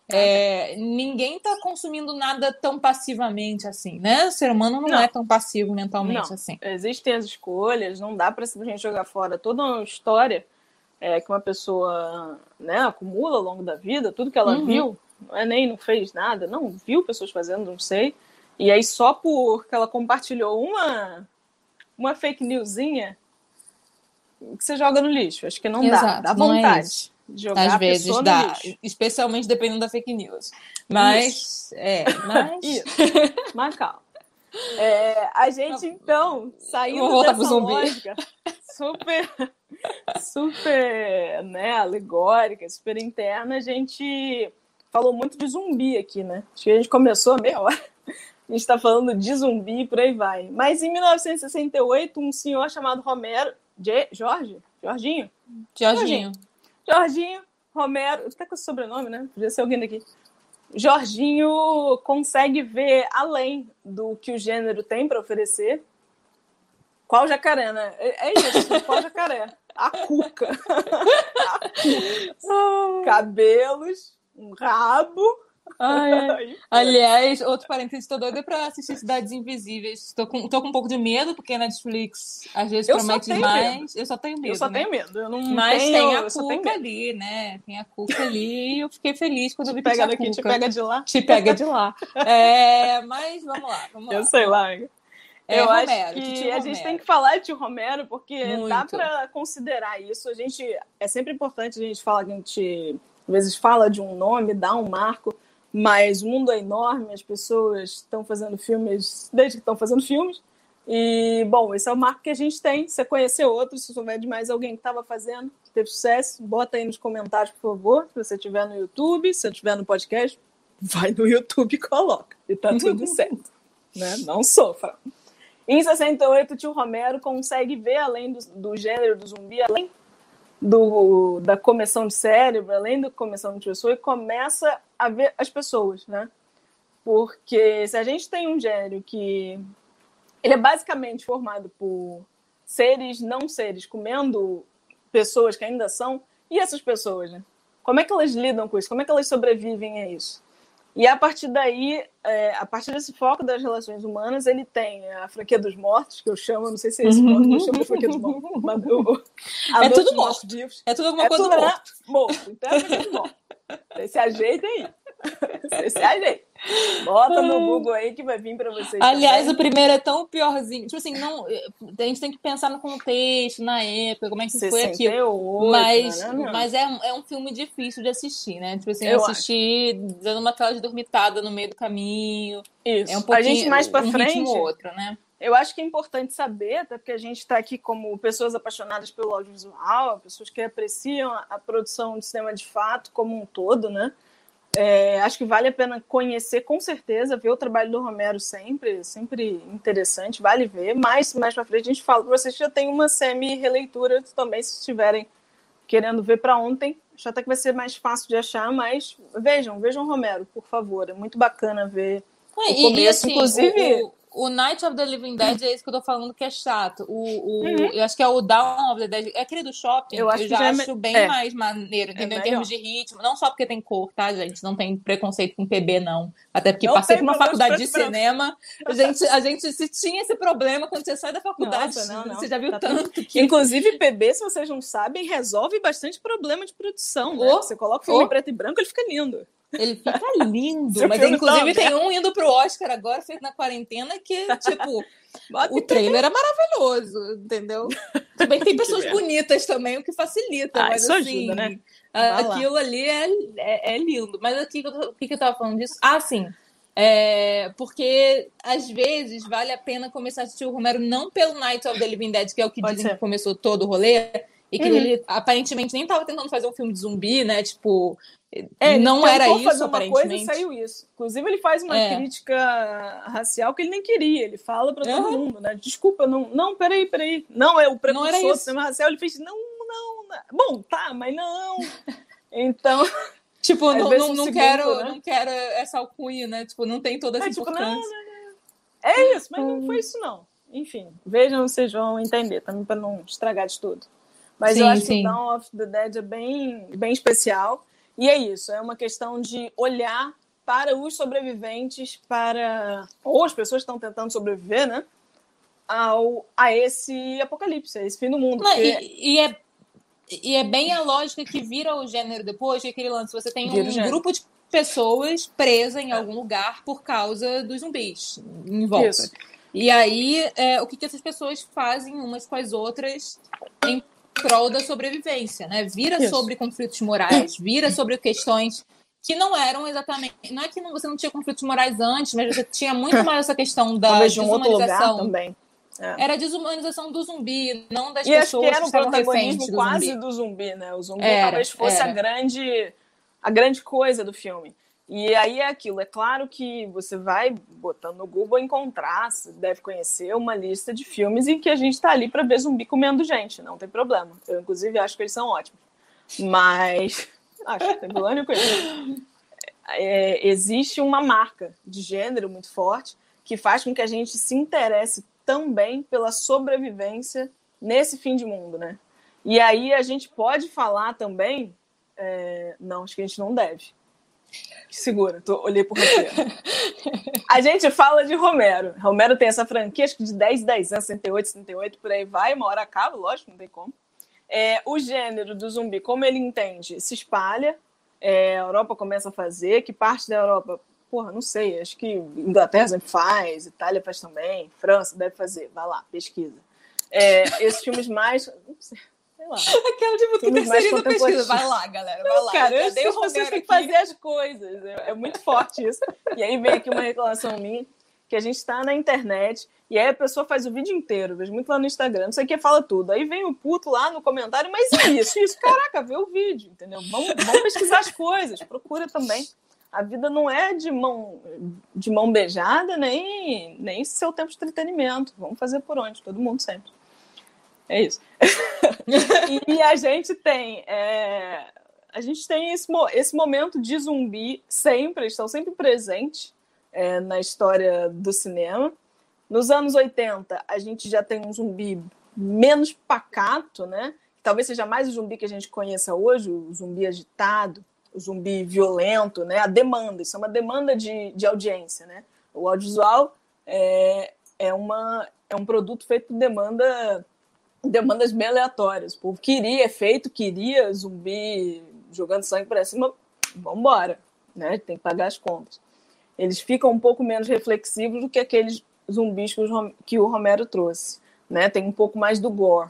é, ninguém está consumindo nada tão passivamente assim, né? O ser humano não, não. é tão passivo mentalmente não. assim. Existem as escolhas, não dá para simplesmente jogar fora toda uma história é, que uma pessoa né, acumula ao longo da vida, tudo que ela uhum. viu, não é nem não fez nada, não viu pessoas fazendo, não sei. E aí só porque ela compartilhou uma uma fake newsinha que você joga no lixo. Acho que não Exato, dá, dá vontade é de jogar Às vezes dá, especialmente dependendo da fake news. Mas isso. é, mas isso. [LAUGHS] mas calma. É, a gente então saindo dessa lógica super super né, alegórica, super interna, a gente falou muito de zumbi aqui, né? Acho que a gente começou a meia hora. A gente está falando de zumbi e por aí vai. Mas em 1968, um senhor chamado Romero. Je... Jorge? Jorginho? Jorginho. Jorginho Romero. Até com esse sobrenome, né? Podia ser alguém daqui. Jorginho consegue ver além do que o gênero tem para oferecer. Qual jacaré, né? É, é isso, [LAUGHS] qual jacaré? A cuca. [LAUGHS] A cuca. Cabelos, um rabo, Ai. [LAUGHS] Aliás, outro parênteses, tô doida pra assistir Cidades Invisíveis. Tô com, tô com um pouco de medo, porque a Netflix às vezes Eu promete demais. medo. Eu só tenho medo. eu só né? tenho medo. Eu não Mas tenho, tem a Cuca ali, né? Tem a Cuca ali e eu fiquei feliz quando eu vi que pega a daqui, te pega de lá. Te pega de lá. [LAUGHS] É, mas vamos lá, vamos lá. Eu sei lá. É, eu Romero, acho que a gente tem que falar de Romero, porque dá Muito. para considerar isso. A gente é sempre importante a gente falar que a gente às vezes fala de um nome, dá um marco, mas o mundo é enorme, as pessoas estão fazendo filmes desde que estão fazendo filmes. E, bom, esse é o marco que a gente tem. Se você conhecer outro, se souber de mais alguém que estava fazendo, que teve sucesso, bota aí nos comentários, por favor. Se você estiver no YouTube, se você estiver no podcast, vai no YouTube e coloca. E tá tudo [LAUGHS] certo. Né? Não sofra. Em 68, o tio Romero consegue ver além do, do gênero do zumbi, além do, da comissão de cérebro, além da comissão de pessoa, e começa a ver as pessoas, né? Porque se a gente tem um gênero que ele é basicamente formado por seres não seres comendo pessoas que ainda são, e essas pessoas, né? Como é que elas lidam com isso? Como é que elas sobrevivem a isso? E a partir daí, é, a partir desse foco das relações humanas, ele tem a franquia dos mortos, que eu chamo, não sei se é esse morto, eu chamo de franquia dos mortos. mas [LAUGHS] [LAUGHS] o- a É tudo dos morto. vivos. É tudo alguma É coisa tudo do né? morto. morto. Então é franquia dos mortos. [LAUGHS] Você se ajeita aí. Você se ajeita. Bota no Google aí que vai vir para vocês. Aliás, também. o primeiro é tão piorzinho. Tipo assim, não, a gente tem que pensar no contexto, na época, como é que foi aquilo. 68, Mas, né, não? mas é, um- é um filme difícil de assistir, né? Tipo assim, Eu eu assisti dando uma aquela de dormitada no meio do caminho. Isso. É um pouquinho a gente mais para um frente, outro, né? eu acho que é importante saber, até porque a gente está aqui como pessoas apaixonadas pelo audiovisual, pessoas que apreciam a produção de cinema de fato como um todo, né? É, acho que vale a pena conhecer, com certeza, ver o trabalho do Romero sempre, sempre interessante, vale ver. Mas mais para frente a gente fala para vocês já tem uma semi-releitura também, se estiverem querendo ver para ontem. Acho até que vai ser mais fácil de achar, mas vejam, vejam Romero, por favor. É muito bacana ver É, O começo, inclusive- O, o- Night of the Living Dead é isso que eu tô falando que é chato. O, o, Uhum. Eu acho que é o Dawn of the Dead. É aquele do shopping. Eu acho que já, já é acho me- bem é. mais maneiro, entendeu? em melhor. termos de ritmo. Não só porque tem cor, tá, gente? Não tem preconceito com PB, não. Até porque Não passei por uma faculdade de branco. cinema. A gente, a gente se tinha esse problema quando você sai da faculdade. Nossa, não, não. Você já viu Tá tanto que. Inclusive, PB, se vocês não sabem, resolve bastante problema de produção. Né? Você coloca o filme oh. em preto e branco, ele fica lindo. Ele fica lindo. Mas inclusive tá tem um indo pro Oscar agora, feito na quarentena, que, tipo, [LAUGHS] o trailer é maravilhoso, entendeu? [LAUGHS] Que tem pessoas bonitas também, o que facilita, Ah, mas isso assim. ajuda, né? aquilo ali é, é, é lindo. Mas aqui, o que, que eu tava falando disso? Ah, sim. É, porque às vezes vale a pena começar a assistir o Romero não pelo Night of the Living Dead, que é o que Pode dizem ser. que começou todo o rolê, e que Uhum. ele aparentemente nem tava tentando fazer um filme de zumbi, né? Tipo, É, não era isso, fazer uma coisa e saiu isso. Inclusive, ele faz uma É. crítica racial que ele nem queria. Ele fala pra todo Aham. mundo, né? Desculpa, não, não, peraí, peraí. Não, é o preconceito do isso. cinema racial. Ele fez, não, não, não. Bom, tá, mas não. Então, [LAUGHS] Tipo, não, não, não quero, né? não quero essa alcunha, né? Tipo, não tem toda essa é tipo, não, importância. não, não. É isso, mas não foi isso, não. Enfim, vejam, vocês vão entender também para não estragar de tudo. Mas eu Sim, acho que sim. o Dawn of the Dead é bem, bem especial. E é isso, é uma questão de olhar para os sobreviventes, para. ou as pessoas que estão tentando sobreviver, né? Ao, a esse apocalipse, a esse fim do mundo. Não, porque- e, e é, e é bem a lógica que vira o gênero depois, que é aquele lance, você tem Vira um grupo de pessoas presa em algum lugar por causa dos zumbis em volta. Isso. E aí, é, o que, que essas pessoas fazem umas com as outras em prol da sobrevivência, né? Vira Isso. sobre conflitos morais, vira sobre questões que não eram exatamente. Não é que você não tinha conflitos morais antes, mas você tinha muito mais essa questão da Talvez de um outro lugar desumanização. também. É. Era a desumanização do zumbi, não das E pessoas que era que um estavam protagonismo do quase zumbi. do zumbi, né? O zumbi Era, talvez fosse a era. grande, a grande coisa do filme. E aí é aquilo, é claro que você vai botando no Google encontrar, você deve conhecer uma lista de filmes em que a gente tá ali para ver zumbi comendo gente, não tem problema. Eu, inclusive, acho que eles são ótimos. Mas, [LAUGHS] acho que tem problema nenhum com isso. É, existe uma marca de gênero muito forte que faz com que a gente se interesse também pela sobrevivência nesse fim de mundo, né? E aí a gente pode falar também, é, não, acho que a gente não deve. Segura, tô, olhei pro roteiro. a gente fala de Romero. Romero tem essa franquia, acho que de 10 10 anos, 68, 68, por aí vai, uma hora acaba, lógico, não tem como. É, o gênero do zumbi, como ele entende, se espalha, é, a Europa começa a fazer, que parte da Europa, porra, não sei, acho que Inglaterra sempre faz, Itália faz também, França deve fazer, vai lá, pesquisa. É, esses filmes mais. Não sei sei lá. [LAUGHS] Aquela tipo que terceiriza pesquisa. Vai lá, galera, vai lá. Cara, eu, as pessoas têm que fazer as coisas. É, é muito forte isso. E aí vem aqui uma reclamação minha, que a gente está na internet, e aí a pessoa faz o vídeo inteiro, vejo muito lá no Instagram, não sei o que, fala tudo. Aí vem o puto lá no comentário, mas isso, isso, caraca, vê o vídeo, entendeu? Vamos, vamos pesquisar as coisas, procura também. A vida não é de mão, de mão beijada, nem, nem seu tempo de entretenimento. Vamos fazer por onde, todo mundo sempre. É isso. [LAUGHS] e a gente tem. É, a gente tem esse, esse momento de zumbi sempre, estão sempre presentes é, na história do cinema. Nos anos 80, a gente já tem um zumbi menos pacato, né? Talvez seja mais o zumbi que a gente conheça hoje, o zumbi agitado, o zumbi violento, né? A demanda, isso é uma demanda de, de audiência, né? O audiovisual é, é, uma, é um produto feito por demanda demandas bem aleatórias. O povo queria efeito, queria zumbi jogando sangue para cima, vambora, né? Tem que pagar as contas. Eles ficam um pouco menos reflexivos do que aqueles zumbis que, os, que o Romero trouxe, né? Tem um pouco mais do gore.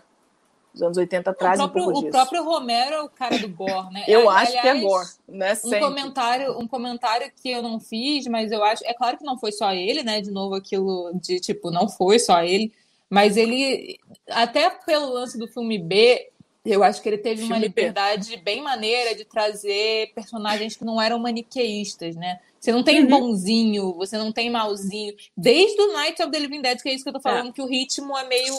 Os anos 80 traz um pouco disso. O próprio Romero é o cara do gore, né? eu acho que é gore, né? Um comentário, um comentário que eu não fiz, mas eu acho... É claro que não foi só ele, né? De novo, aquilo de, tipo, não foi só ele mas ele, até pelo lance do filme B, eu acho que ele teve filme uma liberdade B. bem maneira de trazer personagens que não eram maniqueístas, né? Você não tem uhum. bonzinho, você não tem malzinho. Desde o Night of the Living Dead, que é isso que eu tô falando, é. que o ritmo é meio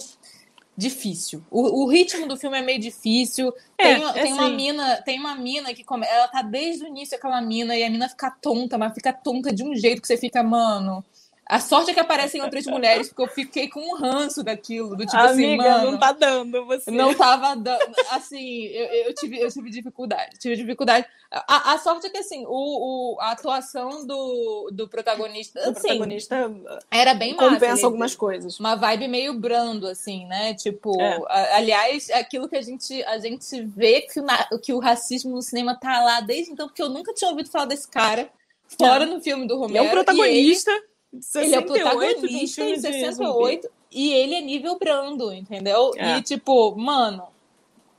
difícil. O, o, ritmo do filme é meio difícil. É, tem, é tem uma mina, tem uma mina que come, ela tá desde o início aquela mina e a mina fica tonta, mas fica tonta de um jeito que você fica, mano, a sorte é que aparecem outras mulheres, porque eu fiquei com um ranço daquilo, do tipo assim, Amiga, assim, mano. não tá dando você. Não tava dando. Assim, eu, eu, tive, eu tive dificuldade. Tive dificuldade. A, a sorte é que, assim, o, o, a atuação do, do protagonista. O assim, protagonista era bem massa. Compensa algumas coisas. Uma vibe meio brando, assim, né? Tipo, é. a, aliás, aquilo que a gente, a gente vê que o, que o racismo no cinema tá lá desde então, porque eu nunca tinha ouvido falar desse cara. Fora é. no filme do Romero. é um protagonista. 68 ele é o protagonista em 68 e ele é nível brando, entendeu? É. E tipo, mano,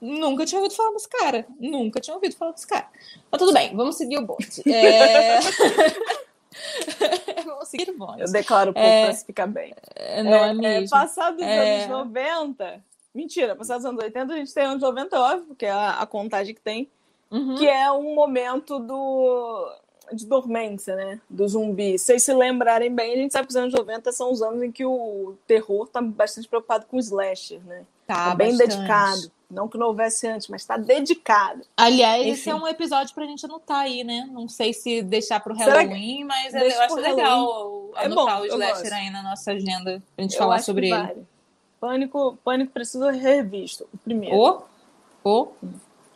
nunca tinha ouvido falar desse cara. Nunca tinha ouvido falar desse cara. Mas tudo bem, vamos seguir o bonde. É... [LAUGHS] vamos seguir o bonde. Eu declaro pouco é... pra se ficar bem. É, não é, é mesmo. Passado dos é... anos 90... Mentira, passados os anos 80 a gente tem anos 90, óbvio, que é a, a contagem que tem. Uhum. Que é um momento do de dormência, né? Do zumbi. Se vocês se lembrarem bem, a gente sabe que os anos 90 são os anos em que o terror tá bastante preocupado com o slasher, né? Tá, tá bem bastante. dedicado. Não que não houvesse antes, mas está dedicado. Aliás, Enfim. esse é um episódio pra gente anotar aí, né? Não sei se deixar pro Halloween, que... mas Deixa eu acho legal é anotar bom, o slasher aí na nossa agenda pra gente eu falar sobre ele. Vale. Pânico, Pânico precisa revisto. O primeiro. O? O?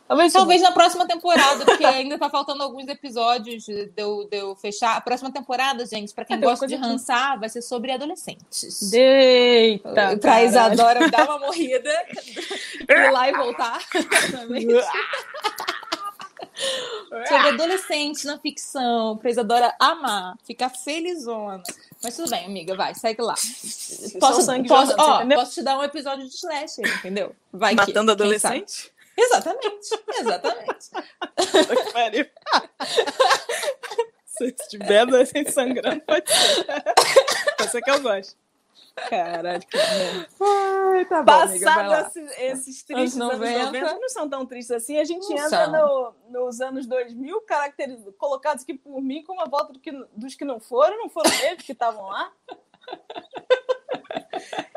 Talvez, Talvez na próxima temporada, porque [LAUGHS] ainda tá faltando alguns episódios de eu, de eu fechar. A próxima temporada, gente, para quem é, gosta de rançar, vai ser sobre adolescentes. Eita! Pra Isadora dar uma morrida, ir [LAUGHS] lá e voltar. [LAUGHS] sobre adolescentes na ficção, pra Isadora amar, ficar felizona. Mas tudo bem, amiga, vai, segue lá. Posso, posso, ó, posso te dar um episódio de slasher, entendeu? Vai Matando que, adolescente? Exatamente, exatamente. [LAUGHS] Se tiver adolescente sangrando, pode ser. Pode ser que eu gosto. Caralho, que. Ai, tá bom, Passado esses, esses tristes anos 90. anos 90, não são tão tristes assim. A gente não entra no, nos anos 2000, caracterizados, colocados aqui por mim como a volta do que, dos que não foram, não foram eles que estavam lá.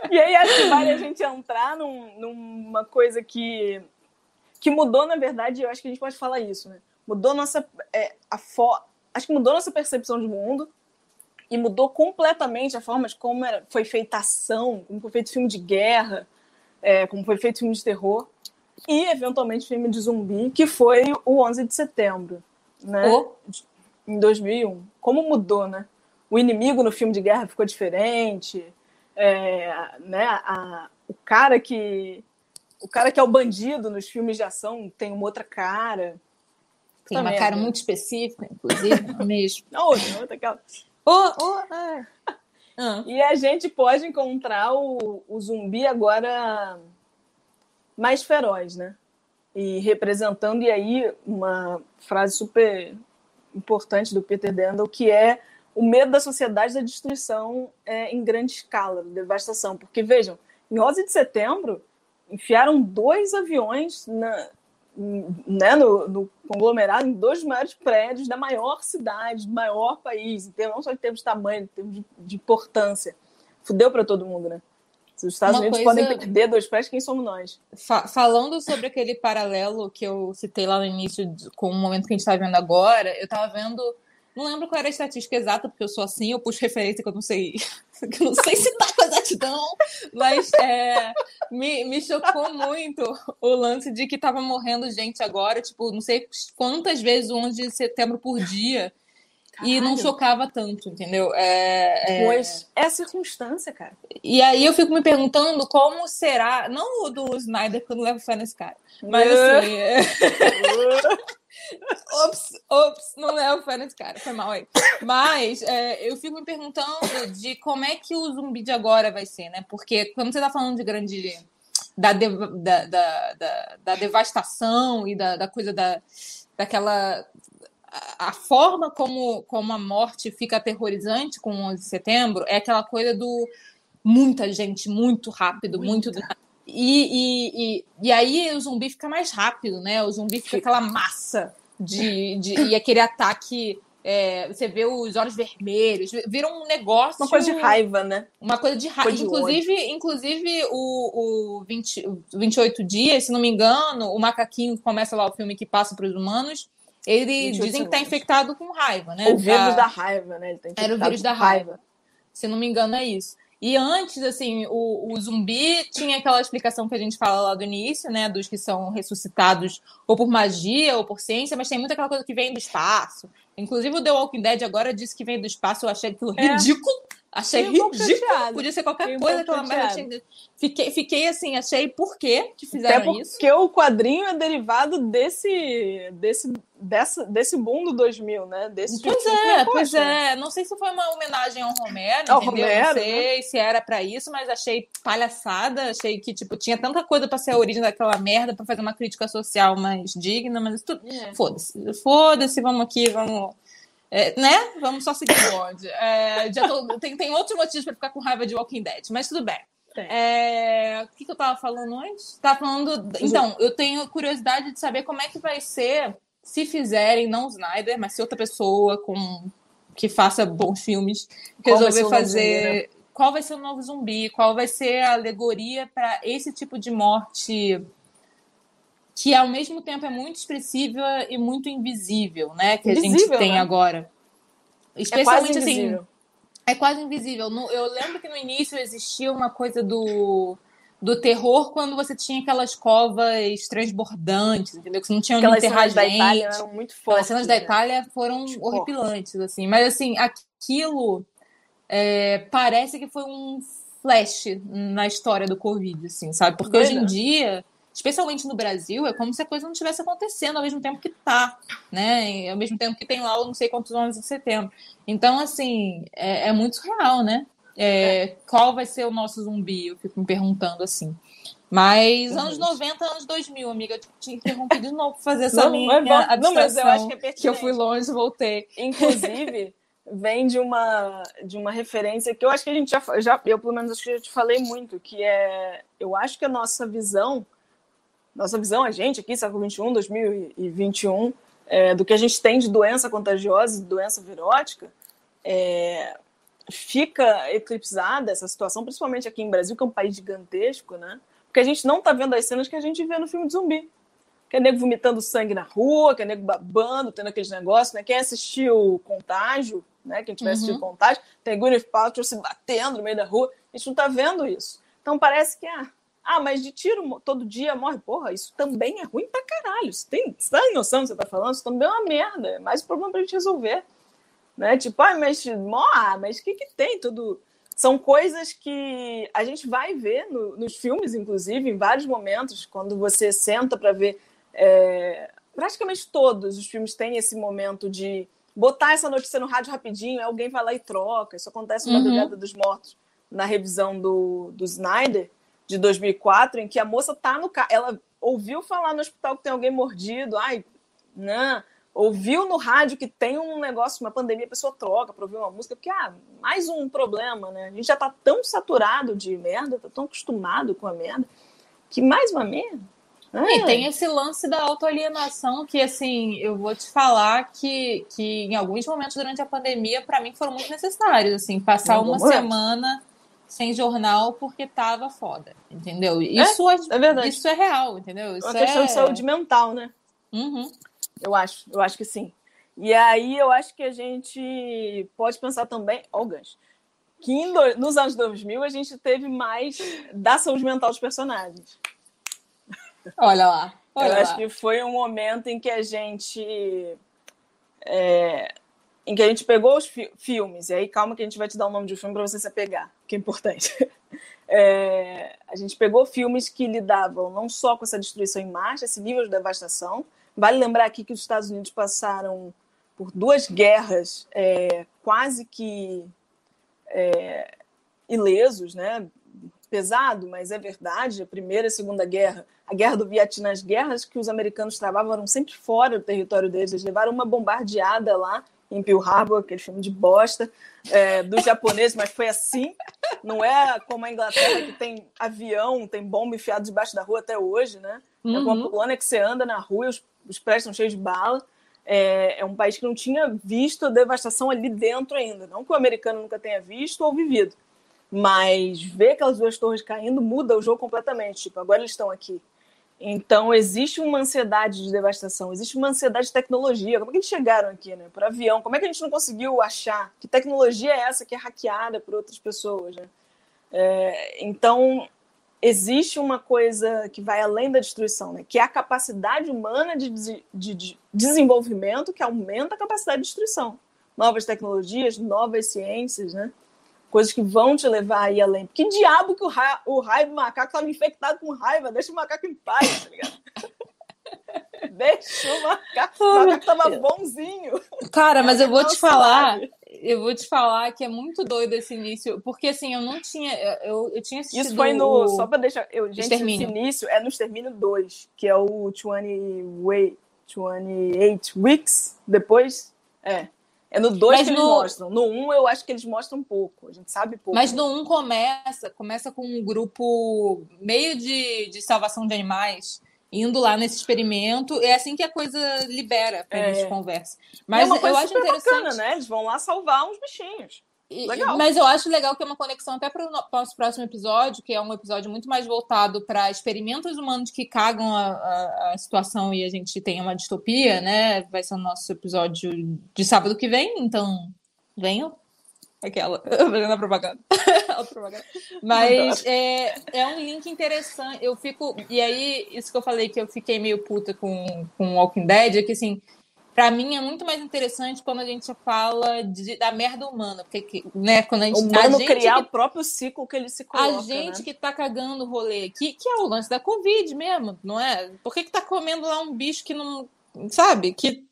E aí acho que vale a gente entrar num, numa coisa que que mudou, na verdade, eu acho que a gente pode falar isso, né? Mudou nossa. É, a fo... Acho que mudou nossa percepção de mundo e mudou completamente a forma de como era, foi feita ação, como foi feito filme de guerra, é, como foi feito filme de terror e, eventualmente, filme de zumbi, que foi o 11 de setembro. Né? Oh. em 2001. Como mudou, né? O inimigo no filme de guerra ficou diferente. É, né, a, o cara que o cara que é o bandido nos filmes de ação tem uma outra cara. Tem uma cara muito específica, inclusive, é mesmo. [LAUGHS] Não, outra, outra aquela. Oh, oh, é. [LAUGHS] ah. E a gente pode encontrar o, o zumbi agora mais feroz, né? E representando, e aí, uma frase super importante do Peter Dendel, que é o medo da sociedade da destruição é, em grande escala, devastação. Porque, vejam, em 11 de setembro, enfiaram dois aviões na, né, no, no, conglomerado em dois maiores prédios da maior cidade, do maior país, não só em termos de tamanho, em termos de, de importância. Fudeu para todo mundo, né? Se os Estados Uma Unidos coisa... podem perder dois pés, quem somos nós? Fa falando sobre aquele paralelo que eu citei lá no início com o momento que a gente está vendo agora, eu estava vendo não lembro qual era a estatística exata, porque eu sou assim, eu puxo referência que eu não sei, [LAUGHS] que não sei citar tá com exatidão, mas é, me, me chocou muito o lance de que tava morrendo gente agora, tipo, não sei quantas vezes o 11 de setembro por dia. Caralho. E não chocava tanto, entendeu? É, é... Pois é a circunstância, cara. E aí eu fico me perguntando como será. Não o do Snyder, porque eu não levo fé nesse cara. Mas [LAUGHS] assim. [LAUGHS] Ops, ops, não levo fé nesse cara, foi mal aí. Mas é, eu fico me perguntando de como é que o zumbi de agora vai ser, né? Porque quando você tá falando de grande. Da, de, da, da, da, da, devastação e da, da coisa da, daquela. A, forma como, como a morte fica aterrorizante com o 11 de setembro é aquela coisa do muita gente, muito rápido, Muita. muito. E, e, e, e, aí o zumbi fica mais rápido, né? O zumbi fica aquela massa de, de e aquele ataque. É, você vê os olhos vermelhos, vira um negócio. Uma coisa de raiva, né? Uma coisa de raiva. Inclusive, inclusive o, o, 20, o 28 dias, se não me engano, o macaquinho começa lá o filme que passa para os humanos. Ele dizem que está infectado com raiva, né? O vírus da raiva, né? Tá Era o vírus da raiva. raiva. Se não me engano, é isso. E antes, assim, o, o, zumbi tinha aquela explicação que a gente fala lá do início, né? Dos que são ressuscitados ou por magia ou por ciência, mas tem muita aquela coisa que vem do espaço. Inclusive o The Walking Dead agora disse que vem do espaço, eu achei aquilo é. ridículo. Achei um ridículo. Podia ser qualquer coisa aquela merda. Fiquei, fiquei assim, achei por que fizeram Até porque isso. Porque o quadrinho é derivado desse, desse, dessa, desse mundo 2000, né? Desse pois tipo é, pois é. Não sei se foi uma homenagem ao Romero, ao entendeu? Romero, não sei né? se era para isso, mas achei palhaçada. Achei que, tipo, tinha tanta coisa para ser a origem daquela merda, para fazer uma crítica social mais digna, mas tudo. É. Foda-se. Foda-se, vamos aqui, vamos é, né? Vamos só seguir o bonde. É, tô, tem, tem outros motivos para ficar com raiva de Walking Dead, mas tudo bem. É, o que, que eu tava falando antes? Tava falando. Então, eu tenho curiosidade de saber como é que vai ser se fizerem, não Snyder, mas se outra pessoa com que faça bons filmes resolver fazer. Zumbi, né? Qual vai ser o novo zumbi? Qual vai ser a alegoria para esse tipo de morte que ao mesmo tempo é muito expressiva e muito invisível, né? Que invisível, a gente tem né? agora. É Especialmente é assim. É quase invisível. Eu lembro que no início existia uma coisa do, do terror quando você tinha aquelas covas transbordantes, entendeu? Que você não tinha onde aquelas enterrar cenas gente. da Itália eram muito fortes. As cenas né? da Itália foram tipo, horripilantes, assim. Mas, assim, aquilo é, parece que foi um flash na história do Covid, assim, sabe? Porque hoje em dia especialmente no Brasil, é como se a coisa não estivesse acontecendo ao mesmo tempo que está, né? E ao mesmo tempo que tem lá, não sei quantos anos de setembro. Então, assim, é, é muito real, né? É, é. Qual vai ser o nosso zumbi? Eu fico me perguntando assim. Mas anos 90, anos 2000, amiga, eu te interrompi de novo para fazer essa não, minha é não, mas eu acho que é pertinente. Que eu fui longe e voltei. Inclusive, vem de uma, de uma referência que eu acho que a gente já, já eu pelo menos acho que já te falei muito, que é, eu acho que a nossa visão nossa visão, a gente aqui, século XXI, 2021, é, do que a gente tem de doença contagiosa, de doença virótica, é, fica eclipsada essa situação, principalmente aqui em Brasil, que é um país gigantesco, né? Porque a gente não está vendo as cenas que a gente vê no filme de zumbi. Que é nego vomitando sangue na rua, que é nego babando, tendo aqueles negócios, né? Quem assistiu Contágio, né? Quem tiver assistido uhum. Contágio, tem Gwyneth Paltrow se batendo no meio da rua. A gente não está vendo isso. Então parece que, ah, Ah, mas de tiro todo dia morre. Porra, isso também é ruim pra caralho. Você tem, você tá em noção do que você tá falando? Isso também é uma merda. É mais um problema pra gente resolver. Né? Tipo, ah, mas, ah, mas o que que tem? Tudo... São coisas que a gente vai ver no, nos filmes, inclusive, em vários momentos, quando você senta para ver. É... praticamente todos os filmes têm esse momento de botar essa notícia no rádio rapidinho, alguém vai lá e troca. Isso acontece no uhum. Madrugada dos Mortos, na revisão do, do Snyder, de 2004, em que a moça tá no carro, ela ouviu falar no hospital que tem alguém mordido, ai, não, ouviu no rádio que tem um negócio, uma pandemia, a pessoa troca para ouvir uma música, porque, ah, mais um problema, né? A gente já tá tão saturado de merda, tá tão acostumado com a merda, que mais uma merda. É. E tem esse lance da autoalienação que, assim, eu vou te falar que, que em alguns momentos durante a pandemia, para mim, foram muito necessários, assim, passar uma semana sem jornal porque tava foda, entendeu? Isso é, é, verdade. Isso é real, entendeu? Isso é uma questão é... de saúde mental, né? Uhum. Eu acho, eu acho que sim. E aí eu acho que a gente pode pensar também, ó, oh, que do, nos anos 2000 a gente teve mais da saúde mental dos personagens. Olha lá. Olha eu lá. acho que foi um momento em que a gente. É, em que a gente pegou os fi filmes, e aí calma que a gente vai te dar o nome de um filme para você se apegar, que é importante. [LAUGHS] É, a gente pegou filmes que lidavam não só com essa destruição em marcha, esse nível de devastação. Vale lembrar aqui que os Estados Unidos passaram por duas guerras é, quase que é, ilesos, né? pesado, mas é verdade, a Primeira e a Segunda Guerra, a Guerra do Vietnã, as guerras que os americanos travavam eram sempre fora do território deles, eles levaram uma bombardeada lá em Pearl Harbor, aquele filme de bosta, é, dos japoneses, mas foi assim, não é como a Inglaterra que tem avião, tem bomba enfiada debaixo da rua até hoje, né? Uhum. É uma colônia que você anda na rua, os, os prédios estão cheios de bala, é, é, um país que não tinha visto a devastação ali dentro ainda. Não que o americano nunca tenha visto ou vivido. Mas ver aquelas duas torres caindo muda o jogo completamente. Tipo, agora eles estão aqui. Então, existe uma ansiedade de devastação, existe uma ansiedade de tecnologia. Como é que eles chegaram aqui, né? Por avião. Como é que a gente não conseguiu achar? Que tecnologia é essa que é hackeada por outras pessoas, né? É, então, existe uma coisa que vai além da destruição, né? Que é a capacidade humana de, de, de desenvolvimento que aumenta a capacidade de destruição. Novas tecnologias, novas ciências, né? Coisas que vão te levar aí além. Que diabo que o, ra o raio do macaco estava infectado com raiva? Deixa o macaco em paz, tá ligado? [LAUGHS] Deixa o macaco, o macaco tava bonzinho. Cara, mas eu vou te falar, eu vou te falar que é muito doido esse início, porque assim, eu não tinha, eu, eu tinha assistido Isso foi no, o... só para deixar, eu, gente, Extermínio. esse início é no Extermínio 2, que é o 20, way, 28 Weeks, depois, é, é no 2 que eles mostram. No 1 um, eu acho que eles mostram um pouco. A gente sabe pouco. Mas no 1 um começa, começa com um grupo meio de, de salvação de animais indo lá nesse experimento. É assim que a coisa libera para é. gente conversa. Mas é eu acho interessante, bacana, né? Eles vão lá salvar uns bichinhos. Legal. Mas eu acho legal que é uma conexão até para o nosso próximo episódio, que é um episódio muito mais voltado para experimentos humanos que cagam a, a, a, situação e a gente tem uma distopia, né? Vai ser o nosso episódio de sábado que vem, então venham. Aquela, [LAUGHS] fazendo a propaganda. [LAUGHS] Mas é, é um link interessante. Eu fico. E aí, isso que eu falei que eu fiquei meio puta com, com Walking Dead, é que assim para mim é muito mais interessante quando a gente fala de, da merda humana, porque né, quando a gente, humano a gente criar que, o próprio ciclo que ele se coloca, a gente né? que tá cagando o rolê, que, que é o lance da covid mesmo, não é? Por que que tá comendo lá um bicho que não, sabe, que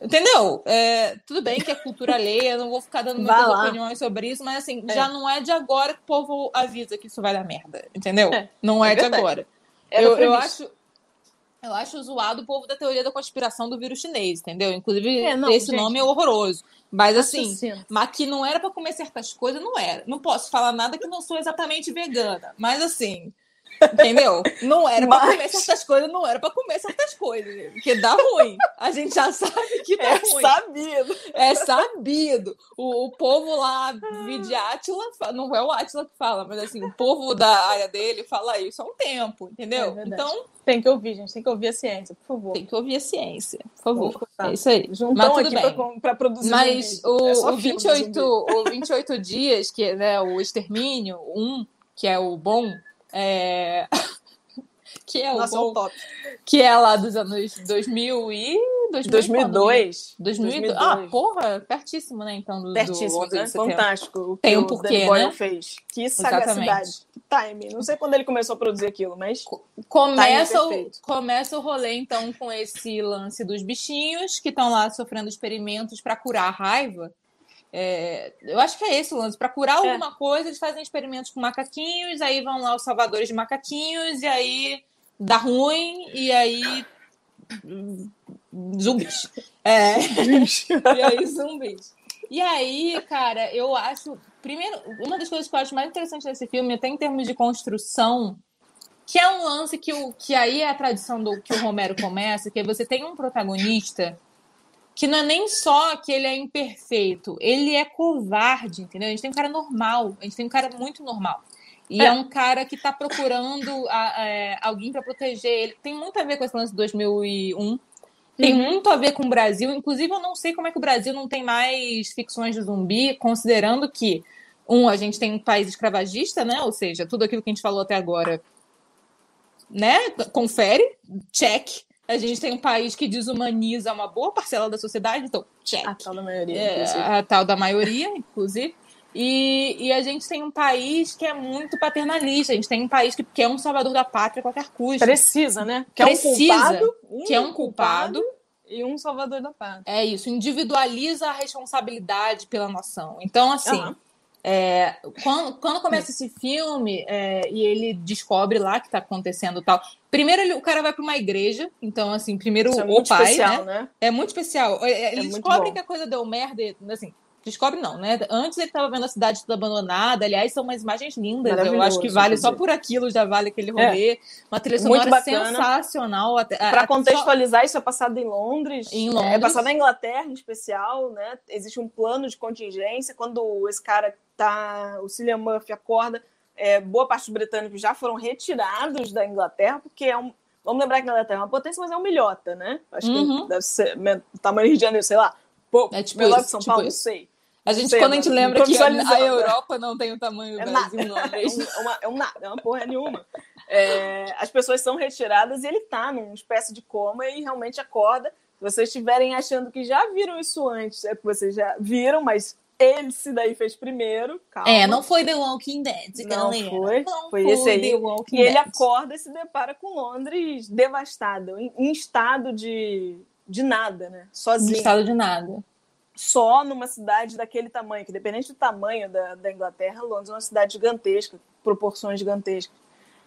Entendeu? É, tudo bem que é cultura alheia, não vou ficar dando muitas opiniões sobre isso, mas assim, é. já não é de agora que o povo avisa que isso vai dar merda, entendeu? É, não é, é de agora. Eu, eu, acho, eu acho zoado o povo da teoria da conspiração do vírus chinês, entendeu? Inclusive, é, não, esse gente, nome é horroroso. Mas assim, mas que não era para comer certas coisas, não era. Não posso falar nada que não sou exatamente vegana. Mas assim, Entendeu? Não era Mas... pra comer certas coisas, não era pra comer certas coisas. Porque dá ruim. A gente já sabe que dá é ruim. É sabido. É sabido. O, o povo lá, de Átila, não é o Átila que fala, mas assim, o povo da área dele fala isso há um tempo, entendeu? É então. Tem que ouvir, gente. Tem que ouvir a ciência, por favor. Tem que ouvir a ciência, por favor. É isso aí. Juntão Mas aqui bem. Pra, produzir. Mas o, é o, 28, o 28 dias, que é né, o extermínio, um, que é o bom, É... [LAUGHS] que é o Nossa, é bom, top. que é lá dos anos 2000 e 2002. 2002. Ah, porra, pertíssimo, né? Então, do, Pertíssimo, do 11 né? Fantástico. O que Tem um o porquê, Boyle né? fez. Que sagacidade. Exatamente. Que time. Não sei quando ele começou a produzir aquilo, mas Começa o, começa o rolê, então, com esse lance dos bichinhos que estão lá sofrendo experimentos para curar a raiva. É, eu acho que é esse o lance. Para curar É. alguma coisa, eles fazem experimentos com macaquinhos, aí vão lá os salvadores de macaquinhos, e aí dá ruim, e aí. Zumbis. É. E aí, zumbis. E aí, cara, eu acho. Primeiro, uma das coisas que eu acho mais interessante desse filme, até em termos de construção, que é um lance que, o, que aí é a tradição do que o Romero começa, que é você tem um protagonista que não é nem só que ele é imperfeito, ele é covarde, entendeu? A gente tem um cara normal, a gente tem um cara muito normal. E é, É. um cara que tá procurando a- é, alguém para proteger ele. Tem muito a ver com esse lance de 2001. Tem Uhum. muito a ver com o Brasil. Inclusive, eu não sei como é que o Brasil não tem mais ficções de zumbi, considerando que, um, a gente tem um país escravagista, né? Ou seja, tudo aquilo que a gente falou até agora, né? Confere, check. A gente tem um país que desumaniza uma boa parcela da sociedade, então, check. a tal da maioria. É, inclusive. a tal da maioria, inclusive. E, e a gente tem um país que é muito paternalista. A gente tem um país que quer um salvador da pátria a qualquer custo. Precisa, né? Que é um Precisa, culpado. que é um culpado. E um salvador da pátria. É isso, individualiza a responsabilidade pela nação. Então, assim, Aham. É, quando, quando começa esse filme é, e ele descobre lá que tá acontecendo tal. Primeiro ele- o cara vai para uma igreja, então, assim, primeiro é o muito pai, especial, né? né? É muito especial. É, Ele muito descobre que a coisa deu merda, e, assim, descobre não, né? Antes ele estava vendo a cidade toda abandonada. Aliás, são umas imagens lindas. Eu acho que vale só por aquilo, já vale aquele rolê. Uma trilha sonora sensacional. Para só- contextualizar, isso é passado em Londres. Em É Londres. passado na Inglaterra, em especial, né? Existe um plano de contingência. Quando esse cara tá. O Cillian Murphy acorda, é, boa parte dos britânicos já foram retirados da Inglaterra, porque é um. Vamos lembrar que a Inglaterra é uma potência, mas é um milhota, né? Acho Uhum. que deve ser tamanho Rio de Janeiro, sei lá. Pô, É tipo isso, que São tipo Paulo, não isso. sei. A gente, sei, quando a gente lembra que a, a? Europa não tem o tamanho do É Brasil, nada. não é É, um, é uma, é um nada, é uma porra nenhuma. É, as pessoas são retiradas e ele tá numa espécie de coma e realmente acorda. Se vocês estiverem achando que já viram isso antes, é que vocês já viram, mas ele se daí fez primeiro. Calma. É, não foi The Walking Dead, Não galera. foi, Não foi esse aí. The Walking E ele Dead. acorda e se depara com Londres devastado, em, em estado de, de nada, né? Sozinho. estado de nada. Só numa cidade daquele tamanho, que independente do tamanho da, da Inglaterra, Londres é uma cidade gigantesca, proporções gigantescas.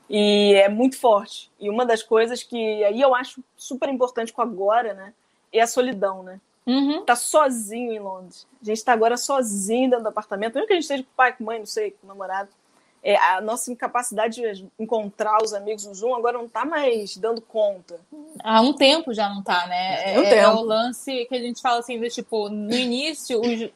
E é muito forte. E uma das coisas que aí eu acho super importante com agora, né, é a solidão, né? Uhum. Tá sozinho em Londres. A gente tá agora sozinho dentro do apartamento, mesmo que a gente esteja com pai, com mãe, não sei, com namorado. É, a nossa incapacidade de encontrar os amigos no Zoom agora não tá mais dando conta. Há um tempo já não tá, né? Há um É, é tempo. o lance que a gente fala assim, do tipo, no início os-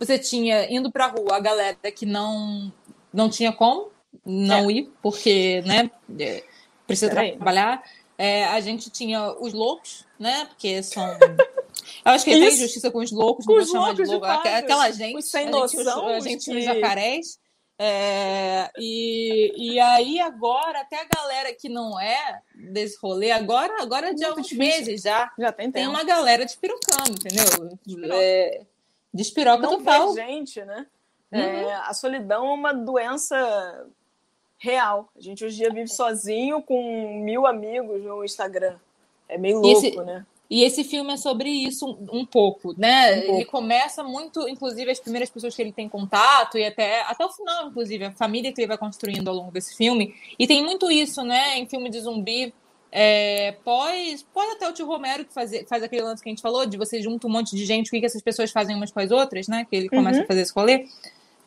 você tinha indo pra rua a galera que não, não tinha como não ir, porque, né, é, precisa Peraí. trabalhar. É, a gente tinha os loucos, né? Porque são. [LAUGHS] Eu acho que tem Isso. injustiça com os loucos, Com não vou chamar de louco. Aquela- gente. Os sem a gente, os- noção, a os gente que- os jacarés. É, e, e aí agora, até a galera que não é desse rolê, agora, agora de alguns difícil. meses já, Já tem tem uma galera despirocando, entendeu? Despiroca. É, despiroca não total. gente, né? Uhum. É, a solidão é uma doença real. A gente hoje em dia vive sozinho com mil amigos no Instagram. É meio louco, esse- né? E esse filme é sobre isso um, um pouco, né? Um pouco. Ele começa muito, inclusive, as primeiras pessoas que ele tem contato e até, até o final, inclusive, a família que ele vai construindo ao longo desse filme. E tem muito isso, né? Em filme de zumbi, é, pós, pós até o tio Romero que faz, faz aquele lance que a gente falou, de você junta um monte de gente, o que, que essas pessoas fazem umas com as outras, né? Que ele começa Uhum. a fazer esse rolê.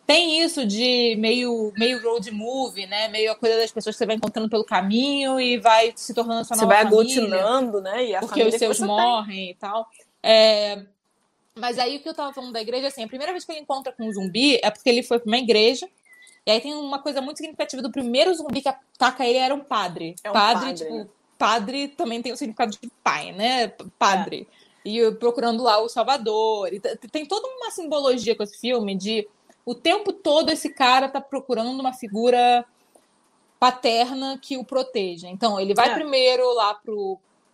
Tem isso de meio, meio road movie, né? Meio a coisa das pessoas que você vai encontrando pelo caminho e vai se tornando sua Você nova vai família aglutinando, né? E a porque os seus você tem. morrem e tal. É, Mas aí o que eu tava falando da igreja, assim, a primeira vez que ele encontra com um zumbi é porque ele foi pra uma igreja. E aí tem uma coisa muito significativa do primeiro zumbi que ataca ele era um padre. É um padre, padre, tipo, padre também tem o significado de pai, né? Padre. E eu procurando lá o Salvador. E tem toda uma simbologia com esse filme de o tempo todo esse cara tá procurando uma figura paterna que o proteja. Então, ele vai É. primeiro lá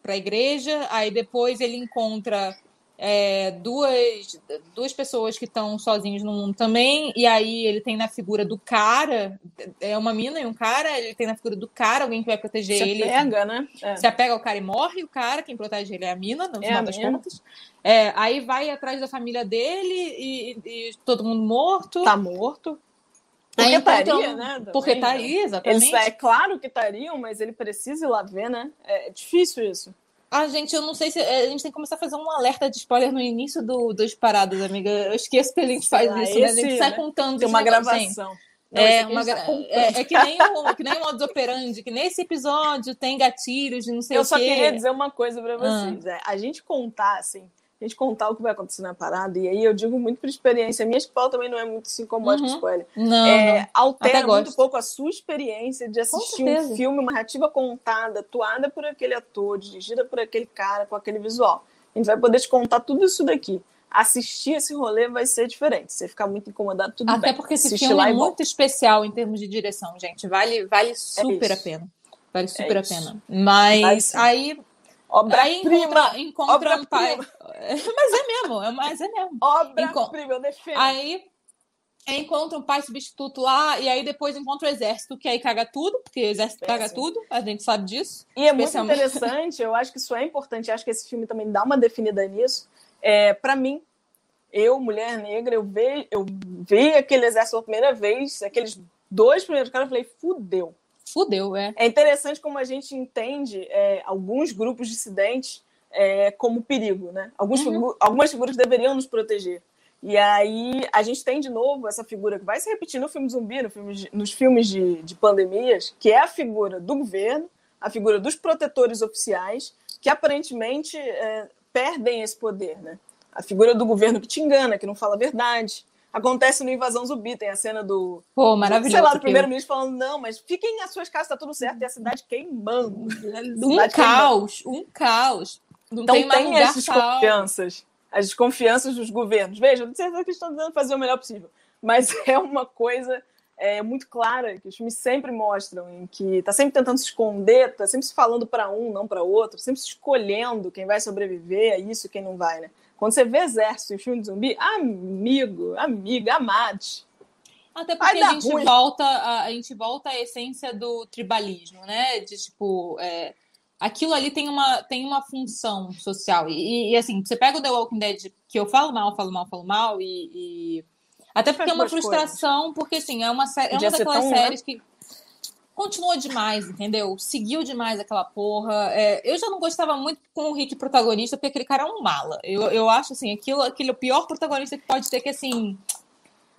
para a igreja, aí depois ele encontra é, duas, duas pessoas que estão sozinhos no mundo também, e aí ele tem na figura do cara, é uma mina e um cara, ele tem na figura do cara alguém que vai proteger Você ele. pega, né? É. Se apega ao cara e morre, o cara, quem protege ele é a mina, no É final das mina. contas. É, aí vai atrás da família dele e, e todo mundo morto. Tá morto. Porque estaria, né? também, Porque tá né? exatamente. Eles, é claro que estariam, mas ele precisa ir lá ver, né? É difícil isso. Ah, gente, eu não sei se. A gente tem que começar a fazer um alerta de spoiler no início do, dos paradas, amiga. Eu esqueço que a gente faz isso, né? A esse, gente sai né? contando Tem uma gente. gravação. Não, esse É, uma gra- tá contando. é, é que nem o que nem o modus operandi, que nesse episódio tem gatilhos de não sei Eu o só quê. queria dizer uma coisa pra Ah. vocês. É, a gente contar, assim, a gente contar o que vai acontecer na parada, e aí eu digo muito por experiência. Minha escola também não é muito se incomoda com Uhum. spoiler. Não, É, não. altera Até muito gosto. pouco a sua experiência de assistir um filme, uma narrativa contada, atuada por aquele ator, dirigida por aquele cara, com aquele visual. A gente vai poder te contar tudo isso daqui. Assistir esse rolê vai ser diferente. Você ficar muito incomodado, tudo Até bem. porque esse Assiste filme é e volta. muito especial em termos de direção, gente. Vale, vale super a isso. pena. Vale super a isso. pena. Mas sim. Aí, aí encontra, encontra um pai. Obra-prima. Mas é mesmo, é, mas é mesmo. Obra-prima, eu defendo. Aí encontra um pai substituto lá, e aí depois encontra o exército, que aí caga tudo, porque o exército caga tudo, a gente sabe disso. E é muito interessante, eu acho que isso é importante, acho que esse filme também dá uma definida nisso. É, para mim, eu, mulher negra, eu vi, eu vi aquele exército pela primeira vez, aqueles dois primeiros caras, eu falei, fudeu. Fudeu, é. É interessante como a gente entende é, alguns grupos dissidentes é, como perigo, né? Alguns Uhum. figu- algumas figuras deveriam nos proteger. E aí a gente tem de novo essa figura que vai se repetir no filme zumbi, no filme de- nos filmes de, de pandemias, que é a figura do governo, a figura dos protetores oficiais, que aparentemente é, perdem esse poder, né? A figura do governo que te engana, que não fala a verdade. Acontece no Invasão Zumbi, tem a cena do, Pô, maravilhoso. sei lá, do primeiro-ministro falando, não, mas fiquem nas suas casas, tá tudo certo, e a cidade queimando. Um [LAUGHS] Cidade queimando. caos, um caos. Não Então tem mais tem as desconfianças, as desconfianças dos governos. Veja, não sei se eles estão tentando fazer o melhor possível, mas [LAUGHS] é uma coisa é, muito clara que os filmes sempre mostram, em que tá sempre tentando se esconder, tá sempre se falando para um, não para outro, sempre se escolhendo quem vai sobreviver a isso e quem não vai, né? Quando você vê exército em filme de zumbi, amigo, amiga, amade. Até porque a gente, ruim. volta a, a gente volta à essência do tribalismo, né? De tipo, é, aquilo ali tem uma, tem uma função social. E, e, assim, você pega o The Walking Dead, que eu falo mal, falo mal, falo mal, e. e- Até porque é uma frustração, porque assim, é uma, é uma daquelas tão, né? séries que continuou demais, entendeu? Seguiu demais aquela porra. É, eu já não gostava muito com o Rick protagonista, porque aquele cara é um mala. Eu, eu acho assim, aquilo, aquele é o pior protagonista que pode ter que assim.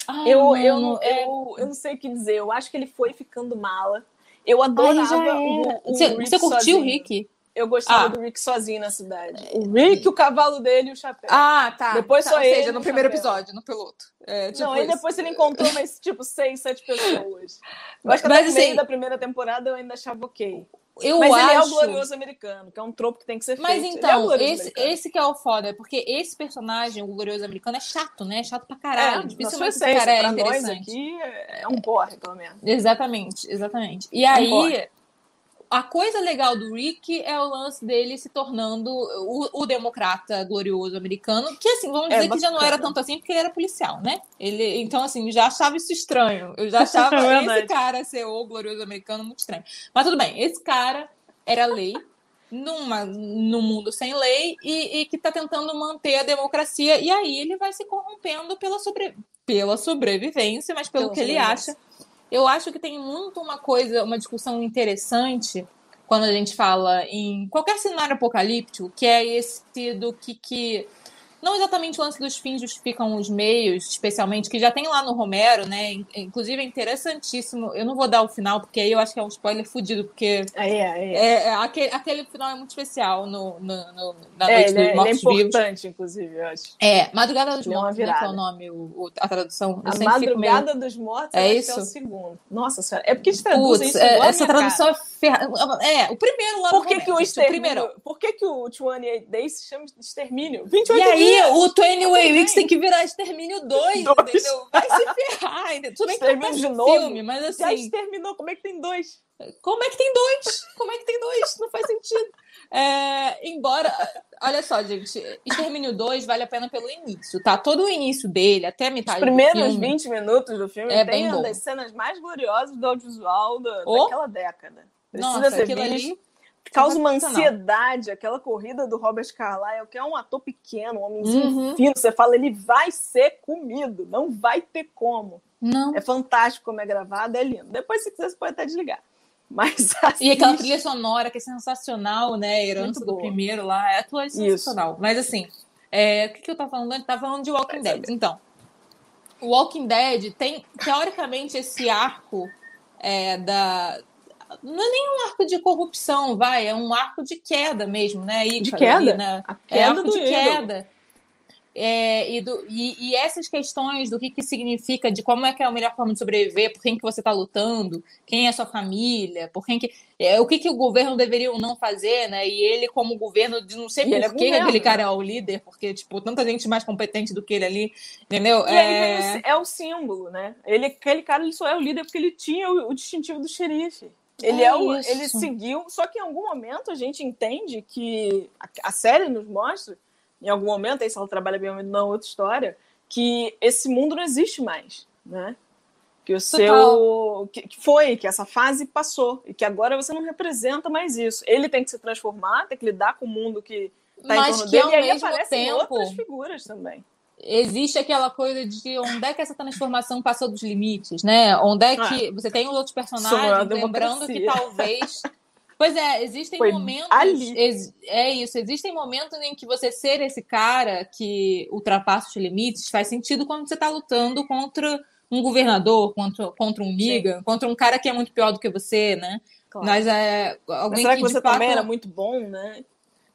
ai, Eu, eu, mano, não, é- eu, eu não sei o que dizer, eu acho que ele foi ficando mala. Eu Ai, adorava era. o, o Você, Rick você curtiu sozinho. o Rick? Eu gostava Ah. do Rick sozinho na cidade. O Rick, o cavalo dele e o chapéu. Ah, tá. Depois tá, só ou ele seja, no primeiro chapéu. episódio, no piloto. É, tipo não, aí depois ele encontrou mais, tipo, seis, sete pessoas. [LAUGHS] Eu acho que Mas, até no meio assim, da primeira temporada eu ainda achava ok. Eu Mas ele é o acho. glorioso americano, que é um tropo que tem que ser Mas feito. Ele é então, glorioso esse, americano. esse que é o foda, porque esse personagem, o glorioso americano, é chato, né? É chato pra caralho. é, Dificilmente esse cara é pra nós interessante. aqui, é um porre, pelo menos. Exatamente, exatamente. E Não aí. A coisa legal do Rick é o lance dele se tornando o, o democrata glorioso americano, que assim, vamos É, dizer que já não era tanto assim, porque ele era policial, né? Ele, então, assim, já achava isso estranho. Eu já [LAUGHS] achava É esse cara ser o glorioso americano muito estranho. Mas tudo bem, esse cara era lei. Numa, num mundo sem lei e, e que está tentando manter a democracia, e aí ele vai se corrompendo pela, sobre, pela sobrevivência, mas pelo Pela que ele acha eu acho que tem muito uma coisa, uma discussão interessante quando a gente fala em qualquer cenário apocalíptico, que é esse do que, que não exatamente o lance dos fins justificam os meios, especialmente, que já tem lá no Romero, né? In- Inclusive é interessantíssimo. Eu não vou dar o final, porque aí eu acho que é um spoiler fudido, porque é, aí é. é, é, aquele, aquele final é muito especial no, no, no- na É, Noite ele, dos é, ele é importante, inclusive, eu acho. É, Madrugada dos é Mortos, né, que é o nome, o, o- a tradução. Eu A fico meio- Madrugada dos Mortos, É que isso? é o segundo. Nossa senhora, é porque eles traduzem Putz, isso é, essa tradução cara. é ferrada. É, o primeiro lá Por no que, que o Romero, o extermínio, primeiro. por que, que o 28 Days se chama de extermínio? 28 E aí, O 20 Way Weeks tem que virar Extermínio 2, entendeu? Vai se ferrar, [LAUGHS] entendeu? Tudo bem que Extermínio de novo. filme, mas Já assim, exterminou, como é que tem dois? como é que tem dois? Como é que tem dois? Não faz sentido. É, embora, olha só, gente, Extermínio 2 vale a pena pelo início, tá? Todo o início dele, até a Os metade primeiros do filme. 20 minutos do filme É tem bem uma bom. das cenas mais gloriosas do audiovisual da, Oh. daquela década. Precisa Nossa, ser aquilo visto. ali Causa uma ansiedade, aquela corrida do Robert Carlyle, que é um ator pequeno, um homenzinho Uhum. fino. Você fala, ele vai ser comido, não vai ter como. Não. É fantástico como é gravado, é lindo. Depois, se quiser, você pode até desligar. [LAUGHS] Mas E aquela trilha sonora que é sensacional, né? Herança do boa. primeiro lá. É aquilo é sensacional. Mas assim, é, o que, que eu tava falando antes? Tava falando de Walking Dead. Então, o Walking Dead tem, teoricamente, esse arco é, da. Não é nem um arco de corrupção, vai, é um arco de queda mesmo, né? Ícaro, De queda? ali, né? A É queda arco do de ídolo. queda. É, e, do- e- e essas questões do que, que significa, de como é que é a melhor forma de sobreviver, por quem que você está lutando, quem é a sua família, por quem que, é, o que, que o governo deveria ou não fazer, né? E ele, como governo, de não sei por é que governo, aquele cara né? é o líder, porque, tipo, tanta gente mais competente do que ele ali, entendeu? É, é o símbolo, né? Ele, aquele cara ele só é o líder porque ele tinha o, o distintivo do xerife. Ele É é, o, ele seguiu, só que em algum momento a gente entende que a, a série nos mostra, em algum momento, aí se ela trabalha bem na outra história, que esse mundo não existe mais, né? Que o seu que, foi, que essa fase passou e que agora você não representa mais isso. Ele tem que se transformar, tem que lidar com o mundo que está em torno dele e aí aparecem tempo- outras figuras também. Existe aquela coisa de onde é que essa transformação passou dos limites, né? Onde é que você tem os outros personagens, lembrando que talvez. [LAUGHS] Pois é, existem Foi momentos. ali. ex- é isso, existem momentos em que você ser esse cara que ultrapassa os limites faz sentido quando você está lutando contra um governador, contra, contra um miga, contra um cara que é muito pior do que você, né? Claro. Mas é Mas alguém será que, que você fato, também era muito bom, né?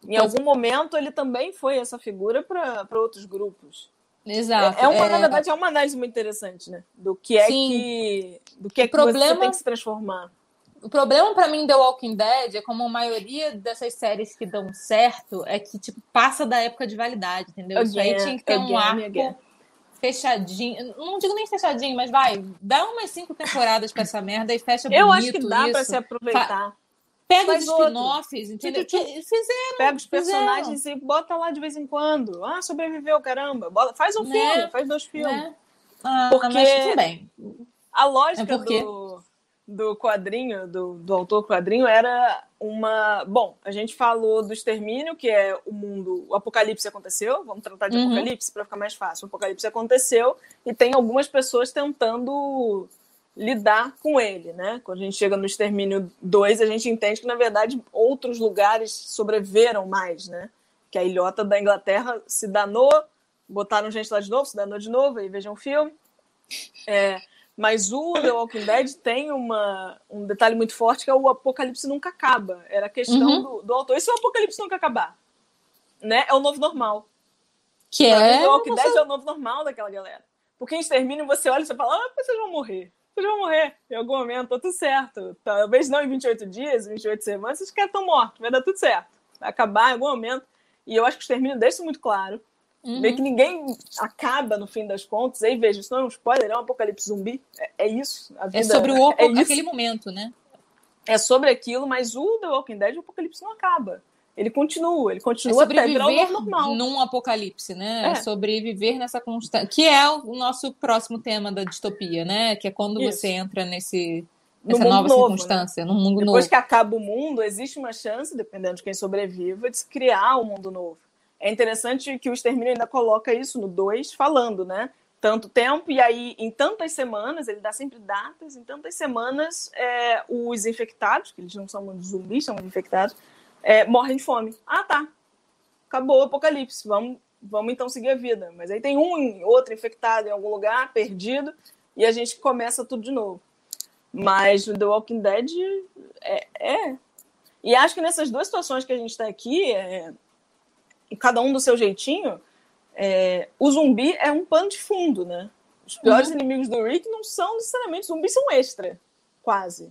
Em algum momento ele também foi essa figura para outros grupos. Exato. É, é uma, é- na verdade, é uma análise muito interessante, né? Do que é Sim. que. Do que é que você problema- tem que se transformar. O problema pra mim The Walking Dead é como a maioria dessas séries que dão certo é que tipo passa da época de validade, entendeu? Isso aí Again, tinha que ter um again, arco again. fechadinho. Não digo nem fechadinho, mas vai, dá umas cinco temporadas pra essa merda e fecha Eu bonito acho que dá para se aproveitar. Pega os faz outro. spin-offs, entendeu? Tchu, Que fizeram, Pega os fizeram. personagens e bota lá de vez em quando. Ah, sobreviveu, caramba. Bota- faz um Né? filme, faz dois filmes. né? Ah, Porque- mas tudo bem. A lógica É porque- do, do quadrinho, do, do autor quadrinho, era uma. Bom, a gente falou do extermínio, que é o mundo. O apocalipse aconteceu. Vamos tratar de Uhum. apocalipse para ficar mais fácil. O apocalipse aconteceu e tem algumas pessoas tentando lidar com ele, né? Quando a gente chega no extermínio 2, a gente entende que, na verdade, outros lugares sobreviveram mais, né? Que a ilhota da Inglaterra se danou, botaram gente lá de novo, se danou de novo, aí vejam o filme. É, mas o The Walking Dead tem uma, um detalhe muito forte que é o apocalipse nunca acaba. Era a questão Uhum. do, do autor. E se o apocalipse nunca acabar? Né? É o novo normal. Que Pra é. The Walking Dead é o novo normal daquela galera. Porque em extermínio você olha e você fala, ah, vocês vão morrer. Vocês vão morrer em algum momento, tá tudo certo. Talvez não em 28 dias, 28 semanas, esses caras estão mortos, vai dar tudo certo. Vai acabar em algum momento. E eu acho que o extermínio deixa isso muito claro. Uhum. Meio que ninguém acaba no fim das contas. Aí veja, isso não é um spoiler, é um apocalipse zumbi. É, é isso. É sobre o é isso. aquele momento, né? É sobre aquilo, mas o The Walking Dead, o apocalipse não acaba. Ele continua, ele É continua até virar o normal. num apocalipse, né? É. É. Sobreviver nessa constante. Que é o nosso próximo tema da distopia, né? Que é quando Isso. você entra nesse, No nessa mundo nova novo, né? circunstância, num mundo Depois novo. que acaba o mundo, existe uma chance, dependendo de quem sobreviva, de se criar um mundo novo. É interessante que o Extermínio ainda coloca isso no 2, falando, né? Tanto tempo, e aí em tantas semanas, ele dá sempre datas, em tantas semanas, é, os infectados, que eles não são de zumbis, são de infectados, é, morrem de fome. Ah, tá. Acabou o apocalipse, vamos, vamos então seguir a vida. Mas aí tem um outro infectado em algum lugar, perdido, e a gente começa tudo de novo. Mas The Walking Dead é, é. E acho que nessas duas situações que a gente está aqui, é, cada um do seu jeitinho, é, o zumbi é um pano de fundo, né? Os piores inimigos do Rick não são necessariamente zumbis, são extra, quase.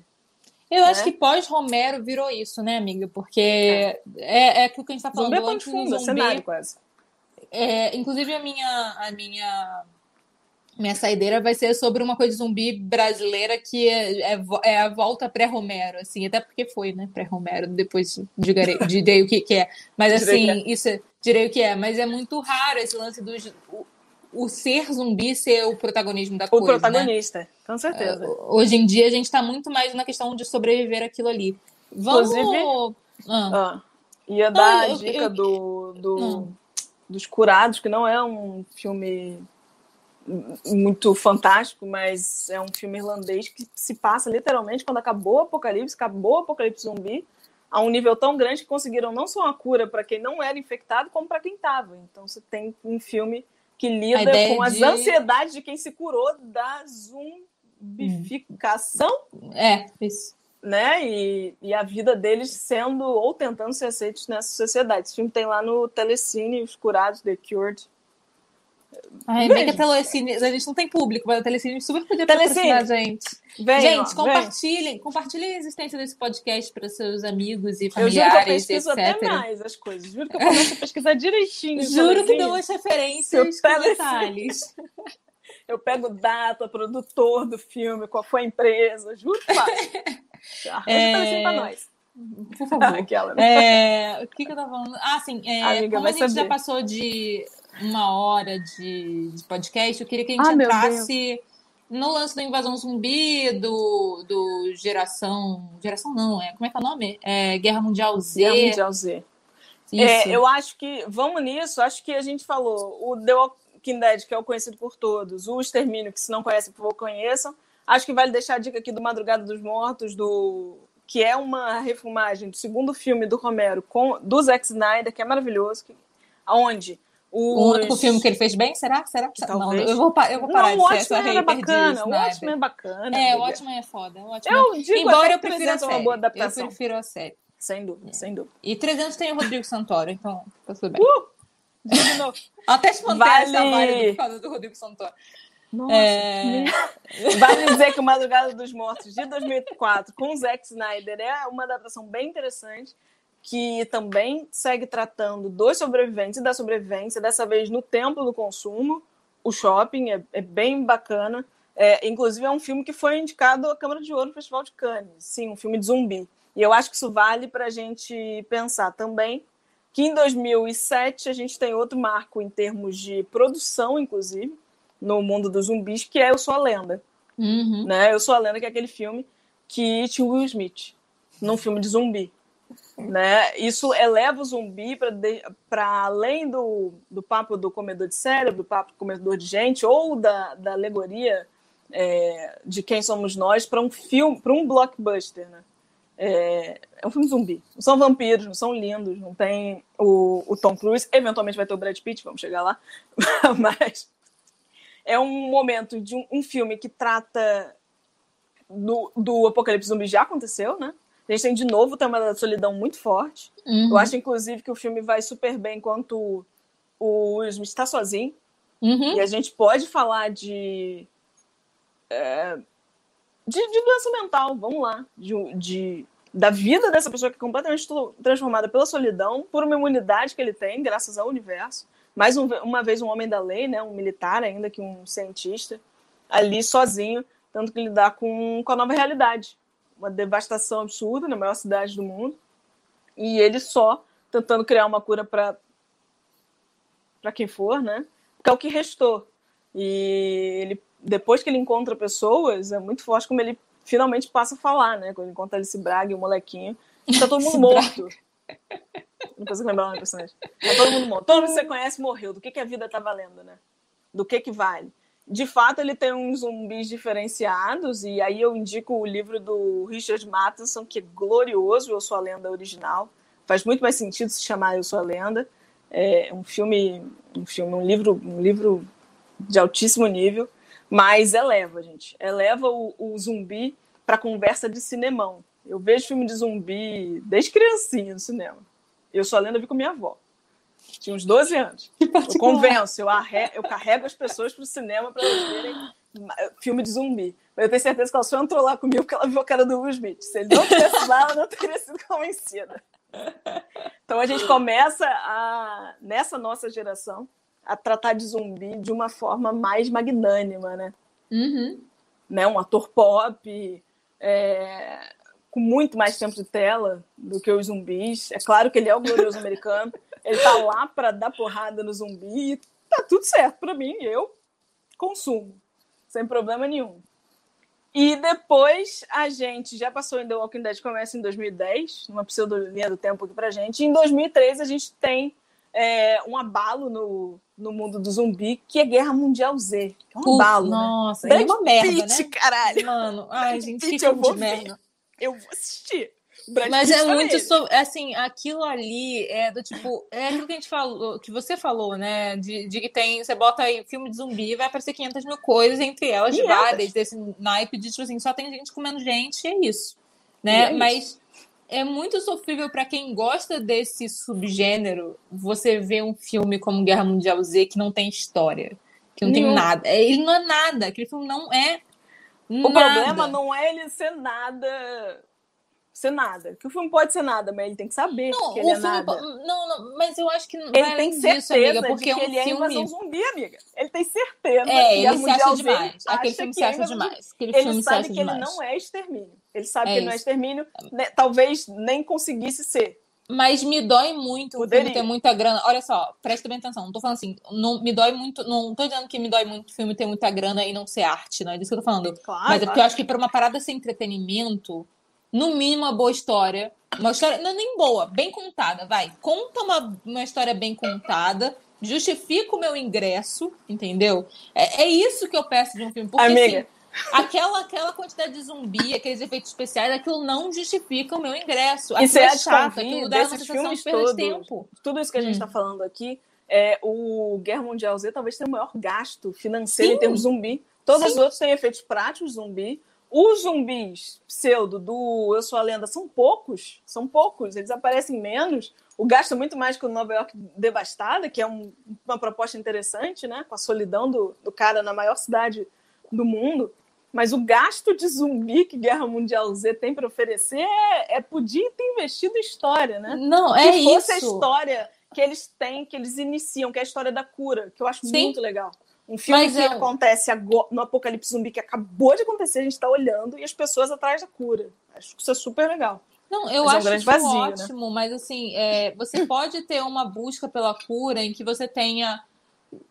Eu acho né? que pós-Romero virou isso, né, amiga? Porque é, é aquilo que a gente tá falando Zumbi é antes, fundo, o é zumbi, cenário quase. É, inclusive, a minha, a minha, minha saideira vai ser sobre uma coisa de zumbi brasileira que é, é, é a volta pré-Romero, assim, até porque foi, né, pré-Romero, depois direi, direi o que, que é. Mas, [LAUGHS] assim, é. isso, direi o que é, mas é muito raro esse lance dos... O, ser zumbi ser o protagonismo da o coisa. O protagonista, né? com certeza. Uh, hoje em dia a gente está muito mais na questão de sobreviver aquilo ali. Vamos. Inclusive, ah. Ah, ia dar ah, eu, a dica eu, do, do dos Curados, que não é um filme muito fantástico, mas é um filme irlandês que se passa literalmente quando acabou o apocalipse, acabou o apocalipse zumbi, a um nível tão grande que conseguiram não só uma cura para quem não era infectado, como para quem estava. Então você tem um filme que lida com as de... ansiedades de quem se curou da zumbificação. É, isso. Né? E, e a vida deles sendo ou tentando ser aceitos nessa sociedade. Esse filme tem lá no Telecine, Os Curados, The Cured. Ai, bem que a Telecine, a gente não tem público, mas a Telecine super podia patrocinar a gente. Vem, gente, ó, compartilhem, vem. compartilhem a existência desse podcast para seus amigos e familiares, eu juro que eu pesquiso etc. até mais as coisas. Juro que eu começo a pesquisar direitinho. juro que dou as referências com detalhes. [LAUGHS] Eu pego data, produtor do filme, qual foi a empresa, juro que faço. [LAUGHS] É... para nós. Por favor. [LAUGHS] Aquela, né? é... O que, que eu tava falando? Ah, sim. É... Amiga, como a gente saber. já passou de uma hora de, de podcast, eu queria que a gente ah, entrasse no lance da invasão zumbi, do, do Geração. Geração não, é. Como é que é o nome? É, Guerra Mundial Z. Guerra Mundial Z. É, eu acho que. Vamos nisso, acho que a gente falou. O The Walking Dead, que é o conhecido por todos, o Extermínio, que se não conhecem, por favor, conheçam. Acho que vale deixar a dica aqui do Madrugada dos Mortos, do que é uma refilmagem do segundo filme do Romero com do Zack Snyder, que é maravilhoso, que, onde os... O único filme que ele fez bem, será? Será? Não, eu vou, eu vou parar não, de ser essa é bacana, O ótimo é bacana. É, o ótimo é foda. O ótimo eu digo Embora eu prefira a série. Uma boa adaptação. Eu prefiro a série. Sem dúvida, é. sem dúvida. E 300 tem o Rodrigo Santoro, então tá tudo bem. Uh! [LAUGHS] Até espontânea vale. essa vibe por causa do Rodrigo Santoro. Nossa, é... [LAUGHS] Vale dizer que o Madrugada dos Mortos de 2004 com o Zack Snyder é uma adaptação bem interessante que também segue tratando dos sobreviventes e da sobrevivência, dessa vez no templo do consumo, o shopping, é, é bem bacana. É, inclusive, é um filme que foi indicado à Câmara de Ouro no Festival de Cannes. Sim, um filme de zumbi. E eu acho que isso vale para a gente pensar também que em 2007 a gente tem outro marco em termos de produção, inclusive, no mundo dos zumbis, que é Eu Sou a Lenda. Uhum. Né? Eu Sou a Lenda, que é aquele filme que tinha o Will Smith, num filme de zumbi. Né? Isso eleva o zumbi para além do, do papo do comedor de cérebro, do papo do comedor de gente, ou da, da alegoria é, de quem somos nós, para um filme, para um blockbuster. Né? É, é, um filme zumbi. Não são vampiros, não são lindos, não tem o, o Tom Cruise, eventualmente vai ter o Brad Pitt, vamos chegar lá, [LAUGHS] mas é um momento de um, um filme que trata do, do apocalipse zumbi já aconteceu, né? A gente tem de novo o tema da solidão muito forte. Uhum. Eu acho, inclusive, que o filme vai super bem enquanto o Will Smith está sozinho. Uhum. E a gente pode falar de, é, de, de. doença mental, vamos lá. De, de, da vida dessa pessoa que é completamente transformada pela solidão, por uma imunidade que ele tem, graças ao universo. Mais um, uma vez um homem da lei, né, um militar ainda que um cientista, ali sozinho, tendo que lidar com, com a nova realidade uma devastação absurda na maior cidade do mundo. E ele só tentando criar uma cura para para quem for, né? Que é o que restou. E ele depois que ele encontra pessoas, é muito forte como ele finalmente passa a falar, né? Quando ele encontra Alice Braga e o molequinho, tá todo mundo morto. Não consigo lembrar uma personagem. Tá todo mundo morto. Todo mundo que você conhece morreu. Do que, que a vida tá valendo, né? Do que que vale de fato, ele tem uns zumbis diferenciados, e aí eu indico o livro do Richard Matheson, que é glorioso, Eu Sou a Lenda original. Faz muito mais sentido se chamar Eu Sou a Lenda. É um filme, um filme, um livro, um livro de altíssimo nível, mas eleva, gente. Eleva o, o zumbi para conversa de cinemão. Eu vejo filme de zumbi desde criancinha no cinema. Eu Sou a Lenda vi com minha avó. Tinha uns 12 anos. [LAUGHS] Eu convenço, eu, arre... eu carrego as pessoas para o cinema para elas verem filme de zumbi. Mas eu tenho certeza que ela só entrou lá comigo porque ela viu a cara do Will Smith. Se ele não tivesse lá, ela não teria sido convencida. Então a gente começa a, nessa nossa geração a tratar de zumbi de uma forma mais magnânima, né? Uhum. né? Um ator pop, é, com muito mais tempo de tela do que os zumbis. É claro que ele é o glorioso americano. Ele tá lá para dar porrada no zumbi e tá tudo certo para mim. Eu consumo, sem problema nenhum. E depois a gente já passou em The Walking Dead, começa em 2010, numa pseudo-linha do tempo aqui pra gente. E em 2003 a gente tem é, um abalo no, no mundo do zumbi, que é Guerra Mundial Z. É um abalo. né? Nossa, Brad é uma merda, Pitt, né? caralho. Mano, ai, Brad gente, Pitt, que eu vou merda. Eu vou assistir. Mas é muito nele. sobre, assim, aquilo ali é do tipo, é aquilo que a gente falou, que você falou, né? De, de que tem, você bota aí filme de zumbi e vai aparecer 500 mil coisas, entre elas 500. várias, desse naipe de, tipo assim, só tem gente comendo gente e é isso, né? É isso. Mas é muito sofrível pra quem gosta desse subgênero você ver um filme como Guerra Mundial Z que não tem história, que não tem Nenhum. nada. Ele não é nada, aquele filme não é O nada. problema não é ele ser nada. Ser nada. Que o filme pode ser nada, mas ele tem que saber Não, que o ele é filme nada. po- não, não, mas eu acho que vai Ele tem certeza disso, amiga, porque que é um ele é filme. invasão zumbi, amiga. Ele tem certeza. É, que ele se acha demais. Aquele acha filme que se é acha demais. Aquele Ele filme sabe que ele não é extermínio. Ele sabe É que ele não é extermínio. né, talvez nem conseguisse ser. Mas me dói muito o filme Poderia. ter muita grana. Olha só, presta bem atenção. Não tô falando assim, não me dói muito. Não tô dizendo que me dói muito o filme ter muita grana e não ser arte, não é disso que eu tô falando. Claro. Mas é porque eu acho que para uma parada ser entretenimento, no mínimo uma boa história. Uma história, não é nem boa, bem contada, vai. Conta uma, uma história bem contada, justifica o meu ingresso, entendeu? É, é isso que eu peço de um filme. Porque, Amiga. assim, aquela, aquela quantidade de zumbi, aqueles efeitos especiais, aquilo não justifica o meu ingresso. Aquilo é há de chato, convir aquilo dá uma sensação de perda de tempo. Tudo isso que a gente Hum. está falando aqui, é, o Guerra Mundial Z talvez tenha o maior gasto financeiro Sim. em termos zumbi. Todos Sim. os outros têm efeitos práticos zumbi. Os zumbis pseudo do Eu Sou a Lenda são poucos, são poucos, eles aparecem menos. O gasto é muito mais que o Nova York Devastada, que é um- uma proposta interessante, né? Com a solidão do, do cara na maior cidade do mundo. Mas o gasto de zumbi que Guerra Mundial Z tem para oferecer é, é podia ter investido em história, né? Não, que é fosse a isso. história que eles têm, que eles iniciam, que é a história da cura, que eu acho Sim. muito legal. Um filme Mas que é um- acontece agora, no apocalipse zumbi que acabou de acontecer, a gente tá olhando e as pessoas atrás da cura. Acho que isso é super legal. Não, eu Mas é um acho grande isso vazio, né? ótimo, mas assim, é, você pode ter uma busca pela cura em que você tenha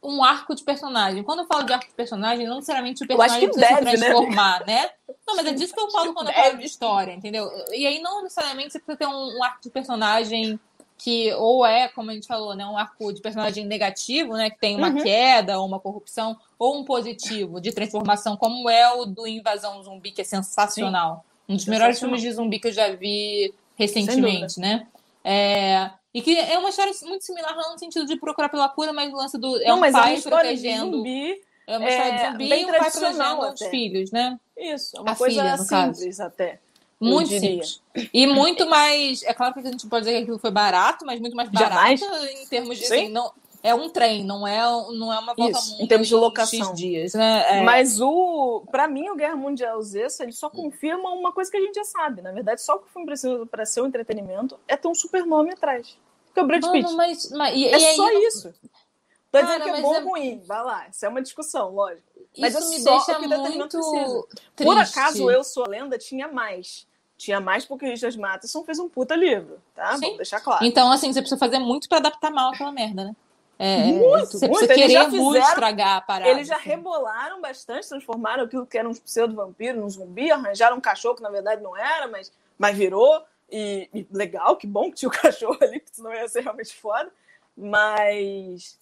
um arco de personagem. Quando eu falo de arco de personagem, não necessariamente o Eu personagem precisa deve, se né? transformar, né? Não, mas é disso que eu falo [LAUGHS] quando eu falo de história, entendeu? E aí não necessariamente você precisa ter um, um arco de personagem que ou é, como a gente falou, né, um arco de personagem negativo, né, que tem uma Uhum. queda ou uma corrupção, ou um positivo de transformação, como é o do Invasão Zumbi, que é sensacional. Um dos melhores filmes de zumbi que eu já vi recentemente, né? É, e que é uma história muito similar, não no sentido de procurar pela cura, mas o lance do. É não, um é uma pai protegendo. zumbi. é uma história de é, zumbi e um pai protegendo os filhos, né? Isso, é uma A coisa filha, simples até. Muito simples. E muito mais. É claro que a gente pode dizer que aquilo foi barato, mas muito mais barato Jamais. em termos de. Sim. Assim, não, é um trem, não é, não é uma volta Isso, em termos de locação. X dias, né? É, Mas o, para mim, o Guerra Mundial Z, ele só confirma uma coisa que a gente já sabe. Na verdade, só o que o filme precisa para ser um entretenimento é ter um super nome atrás. Que é o Brad Pitt. Mano, mas, mas, e, É e aí, só isso. Tô dizendo que é bom é- ou ruim. Vai lá. Isso é uma discussão, lógico. Mas isso é me deixa que muito. Por acaso, Eu Sou a Lenda tinha mais. Tinha mais porque o Richard Matheson fez um puta livro, tá? Sim. Vamos deixar claro. Então, assim, você precisa fazer muito pra adaptar mal aquela merda, né? É, Muito, você muito. precisa Eles já querer muito fizeram- estragar a parada. Eles já assim. rebolaram bastante, transformaram aquilo que era um pseudo-vampiro num zumbi, arranjaram um cachorro que na verdade não era, mas, mas virou. E, e legal, que bom que tinha o [LAUGHS] cachorro ali, porque senão ia ser realmente foda. Mas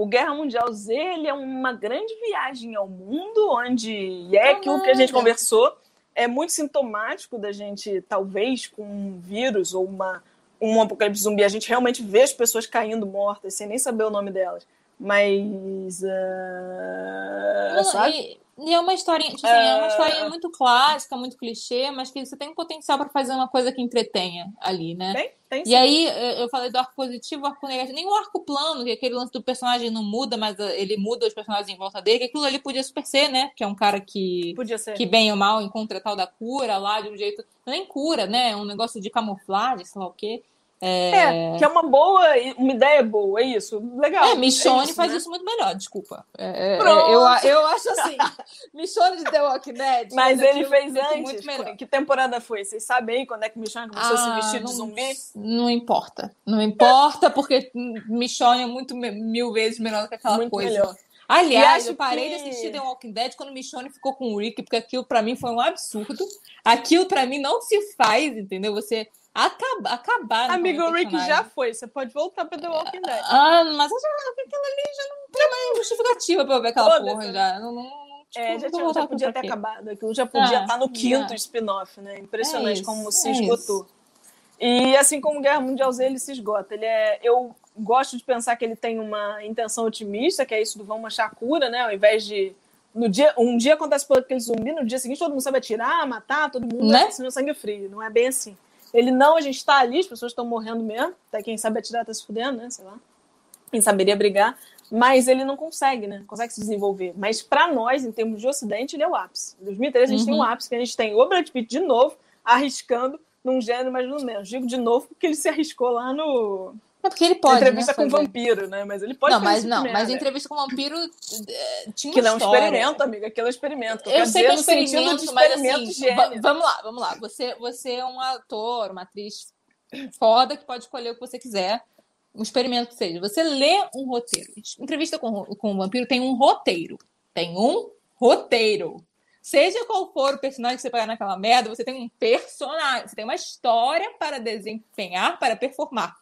o Guerra Mundial Z ele é uma grande viagem ao mundo, onde e é aquilo que a gente conversou, é muito sintomático da gente, talvez, com um vírus ou uma, um apocalipse zumbi, a gente realmente vê as pessoas caindo mortas, sem nem saber o nome delas. Mas. ah, Não, sabe? e, e é uma historinha, tipo assim, é uma É. historinha muito clássica, muito clichê, mas que você tem um potencial pra fazer uma coisa que entretenha ali, né? Tem, tem sim. E aí, eu falei do arco positivo, arco negativo, nem o arco plano, que é aquele lance do personagem não muda, mas uh, ele muda os personagens em volta dele, que aquilo ali podia super ser, né? Que é um cara que, Podia ser. que bem ou mal encontra tal da cura lá de um jeito. Nem cura, né? É um negócio de camuflagem, sei lá o quê. É, É, que é uma boa, uma ideia boa, é isso. Legal. É, Michonne isso, faz né? isso muito melhor, desculpa. É, é, Pronto. eu, eu acho assim, [LAUGHS] Michonne de The Walking Dead. Mas ele fez antes. Muito melhor. Que temporada foi? Vocês sabem aí quando é que Michonne começou a se Ah, vestir de não, zumbi? Não importa. Não importa, porque Michonne é muito mil vezes melhor do que aquela Muito coisa. melhor. Aliás, eu parei que- de assistir The Walking Dead quando Michonne ficou com o Rick, porque aquilo pra mim foi um absurdo. Aquilo pra mim não se faz, entendeu? Você acaba, acabar. Amigo, o Rick já foi. Você pode voltar pra The Walking Dead. Ah, mas eu já, aquilo ali já não tem mais justificativa pra eu ver aquela Foda-se, porra né? já. Não, não, tipo, É, já, tinha, já podia ter acabado. Aquilo já podia Ah, estar no quinto spin-off, né? Impressionante É isso, como se é esgotou. E assim como Guerra Mundial Z, ele se esgota. Ele é, eu gosto de pensar que ele tem uma intenção otimista, que é isso do vamos achar a cura, né? Ao invés de no dia, um dia acontece por aquele zumbi, no dia seguinte todo mundo sabe atirar, matar, todo mundo Né? assassino sangue frio. Não é bem assim. Ele não, a gente tá ali, as pessoas estão morrendo mesmo. Até quem sabe atirar tá se fudendo, né? Sei lá. Quem saberia brigar. Mas ele não consegue, né? Consegue se desenvolver. Mas pra nós, em termos de Ocidente, ele é o ápice. Em 2013 a gente tem Uhum. um ápice, que a gente tem o Brad Pitt de novo, arriscando num gênero mais ou menos. Digo de novo porque ele se arriscou lá no É porque ele pode. entrevista né, com fazer. vampiro, né? Mas ele pode Não, mas não, mas né? entrevista com o vampiro eh, tinha uma Aquilo é um experimento, amiga. Aquilo é um experimento. Eu Quer sei que é um de experimento, mas experimento assim, vamos lá, vamos lá. Você, você é um ator, uma atriz foda que pode escolher o que você quiser. Um experimento que seja. Você lê um roteiro. Entrevista com, com o vampiro tem um roteiro. Tem um roteiro. Seja qual for o personagem que você pegar naquela merda, você tem um personagem, você tem uma história para desempenhar, para performar.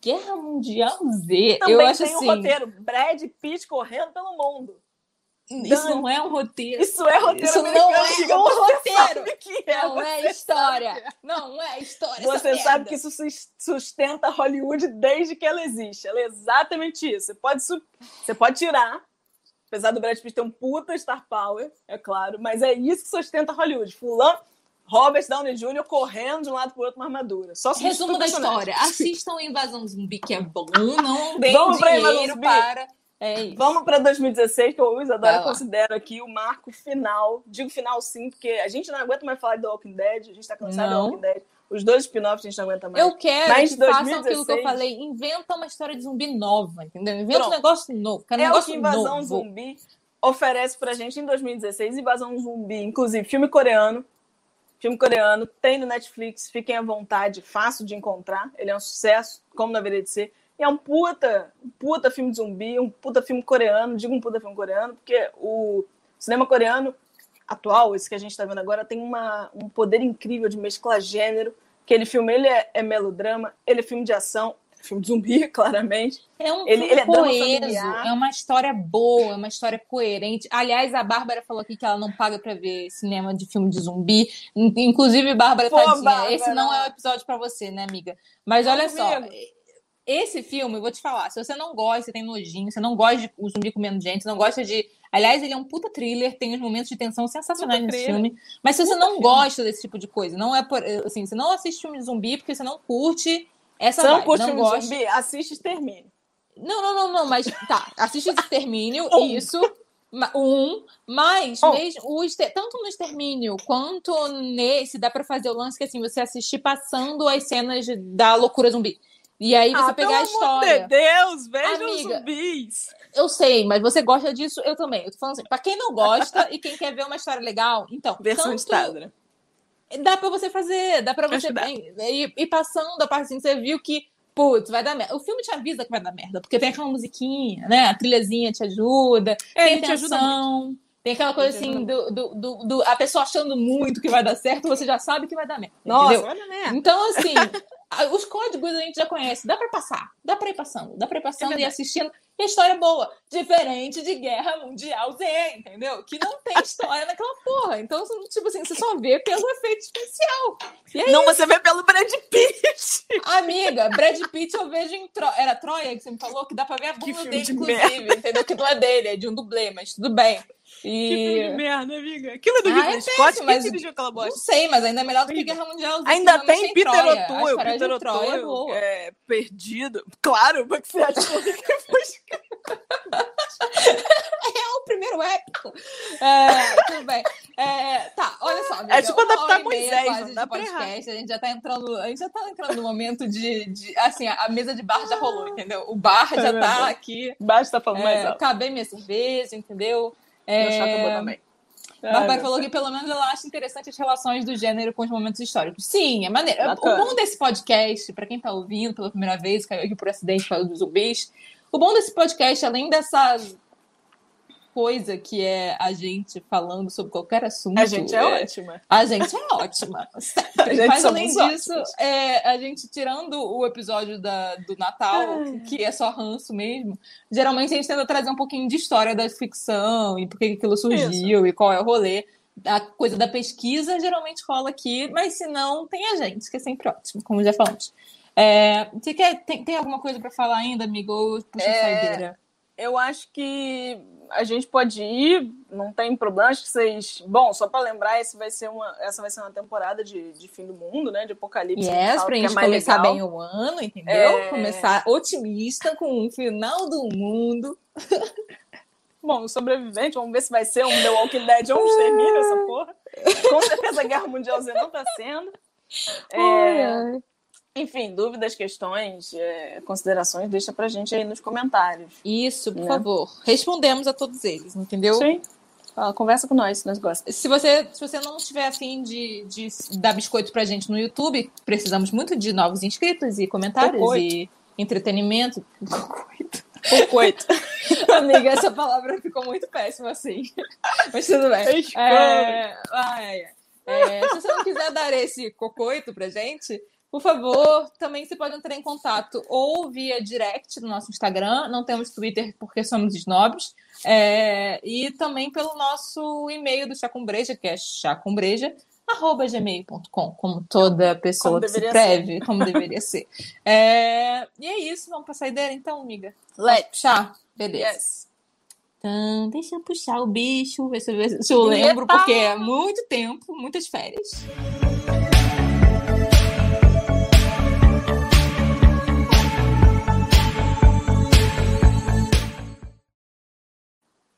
Guerra Mundial Z, Também eu acho tem assim. um roteiro. Brad Pitt correndo pelo mundo. Isso não é um roteiro. Isso é roteiro Isso americano, não é um roteiro. que é, Não é história. é. Não é história. Você sabe merda. que isso sus- sustenta Hollywood desde que ela existe. Ela é exatamente isso. Você pode, você pode tirar, apesar do Brad Pitt ter um puta star power, é claro, mas é isso que sustenta Hollywood. Fulano, Robert Downey Jr. correndo de um lado pro outro uma armadura. Só Resumo da [LAUGHS] o história. Assistam Invasão Zumbi, que é bom. Não deem Vamos dinheiro para... É. Vamos para 2016, que eu, Isadora, Vai lá. considero aqui o marco final. Digo final sim, porque a gente não aguenta mais falar de The Walking Dead, a gente tá cansado de. Walking Dead. Os dois spin-offs a gente não aguenta mais. Eu quero Mas que façam 2016 aquilo que eu falei. Inventa uma história de zumbi nova, entendeu? Inventa Pronto. um negócio novo. Quero um é o que Invasão novo. Zumbi oferece pra gente em 2016. Invasão Zumbi, inclusive filme coreano. Filme coreano, tem no Netflix, fiquem à vontade, fácil de encontrar. Ele é um sucesso, como deveria de ser. E é um puta, um puta filme de zumbi, um puta filme coreano. Digo um puta filme coreano, porque o cinema coreano atual, esse que a gente tá vendo agora, tem uma, um poder incrível de mesclar gênero. Aquele filme, ele é, é melodrama, ele é filme de ação, filme de zumbi, [LAUGHS] claramente. É um Ele- filme ele é coeso, é uma história boa, é uma história coerente. Aliás, a Bárbara falou aqui que ela não paga pra ver cinema de filme de zumbi. In- Inclusive, Bárbara, Pô, tadinha, Bárbara. esse não é o episódio pra você, né, amiga? Mas olha só, Amigo. esse filme, eu vou te falar, se você não gosta, você tem nojinho, você não gosta de o zumbi comendo gente, você não gosta de. Aliás, ele é um puta thriller, tem uns momentos de tensão sensacionais Puta nesse filme. Mas se você Puta não filme. gosta desse tipo de coisa, não é por. Assim, você não assiste filme de zumbi porque você não curte essa Você não vibe, curte não de gosta. zumbi? Assiste e termine. Não, não, não, não, mas tá, assiste [LAUGHS] Extermínio, Um. isso. Um, mas Um. mesmo o tanto no Extermínio quanto nesse, dá pra fazer o lance que assim, você assistir passando as cenas de- da loucura zumbi. E aí você ah, pegar a história. de Deus, veja os zumbis. Eu sei, mas você gosta disso, eu também. Eu tô falando assim, pra quem não gosta [LAUGHS] e quem quer ver uma história legal, então, Versão tanto, né? Dá pra você fazer, dá pra você ir, ir passando a parte assim, você viu que, putz, vai dar merda. O filme te avisa que vai dar merda, porque tem aquela musiquinha, né? A trilhazinha te ajuda, É, tem tensão, tem aquela coisa assim, do, do, do, do- a pessoa achando muito que vai dar certo, você já sabe que vai dar merda, Nossa, entendeu? né? Então, assim, [LAUGHS] os códigos a gente já conhece, dá pra passar, dá pra ir passando, dá pra ir passando e verdade. assistindo. E a história é boa, diferente de Guerra Mundial Z, entendeu? Que não tem história naquela porra. Então, tipo assim, você só vê pelo efeito especial. E aí, Não, você vê pelo Brad Pitt. amiga, Brad Pitt eu vejo em Tro... Era Troia que você me falou? Que dá pra ver a bunda dele, de inclusive, entendeu? Que não é dele, é de um dublê, mas tudo bem. Que filme de E... merda, amiga. Aquilo é do Ah, Ridley é Scott. Quem mas- dirigiu aquela Não bosta? sei, mas ainda é melhor do que. Guerra Mundial. Ainda tem Peter O'Toole. O Peter é O'Toole boa. é perdido. Claro, porque você acha que foi [LAUGHS] é o primeiro épico. É, tudo bem. É, tá, olha só. Amiga, É tipo adaptar e Moisés, não dá pra errar. podcast. A gente já tá entrando. A gente já tá entrando no momento de. de- assim, a mesa de bar já rolou, entendeu? O bar já meu tá aqui. Baixo tá falando mais É, alto. acabei minha cerveja, entendeu? Meu É, chá acabou também. Bárbara Ai, meu falou que pelo menos ela acha interessante as relações do gênero com os momentos históricos. Sim, é maneiro. O Bacana. bom desse podcast, pra quem tá ouvindo pela primeira vez, caiu aqui por acidente falando dos zumbis, o bom desse podcast, além dessa coisa que é a gente falando sobre qualquer assunto. A gente é ótima. A gente é ótima. [LAUGHS] A gente Mas além disso, é, a gente tirando o episódio da, do Natal, Ai. que é só ranço mesmo, geralmente a gente tenta trazer um pouquinho de história da ficção e por que aquilo surgiu e qual é o rolê. A coisa da pesquisa geralmente rola aqui, mas se não, tem a gente, que é sempre ótimo, como já falamos. É, você quer, tem, tem alguma coisa para falar ainda, amigo? Puxa É, saideira? Eu acho que a gente pode ir, não tem problema. Acho que vocês. Bom, só pra lembrar, esse vai ser uma, essa vai ser uma temporada de, de fim do mundo, né? De apocalipse. Yes, pra que é gente mais começar legal. bem o ano, entendeu? É. Começar otimista com o final do mundo. [LAUGHS] Bom, sobrevivente, vamos ver se vai ser um The Walking Dead ou um extermínio essa porra. Com certeza a Guerra Mundial Z não tá sendo. É, enfim, dúvidas, questões, é, considerações, deixa pra gente aí nos comentários. Isso, por Né? favor. Respondemos a todos eles, entendeu? Sim. Fala, conversa com nós, se nós gostamos. Se você, se você não tiver afim de, de dar biscoito pra gente no YouTube, precisamos muito de novos inscritos e comentários Cocoito. e entretenimento. Cocoito. Cocoito. [LAUGHS] Amiga, essa palavra ficou muito péssima assim. Mas tudo bem. É, ai, é, se você não quiser dar esse cocoito pra gente, por favor, também você pode entrar em contato ou via direct no nosso Instagram. Não temos Twitter porque somos snobs. É, e também pelo nosso e-mail do Chá com Breja, que é chacombreja.gmail.com, como toda pessoa Como que se preve, como deveria [LAUGHS] ser. É, e é isso, vamos pra saideira então, amiga? Let's. Puxar? Beleza. Yes. Então, deixa eu puxar o bicho, ver se eu, se lembro, porque é muito tempo, muitas férias.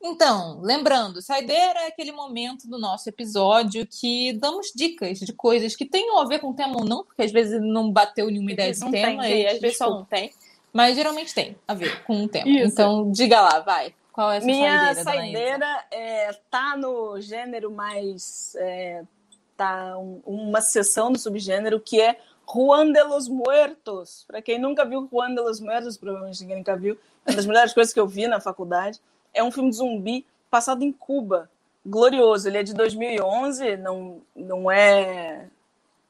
Então, lembrando, saideira é aquele momento do nosso episódio que damos dicas de coisas que tenham a ver com o tema ou não, porque às vezes não bateu nenhuma ideia de não tem, tema e às vezes só não tem. Mas geralmente tem a ver com o tema. Isso. Então, diga lá, vai. Qual é a sua Minha saideira, saideira é, tá no gênero mais. É, tá um- uma seção do subgênero que é Juan de los Muertos. Para quem nunca viu Juan de los Muertos, provavelmente ninguém nunca viu, é uma das melhores coisas que eu vi na faculdade. É um filme de zumbi passado em Cuba. Glorioso. Ele é de 2011, não, não é.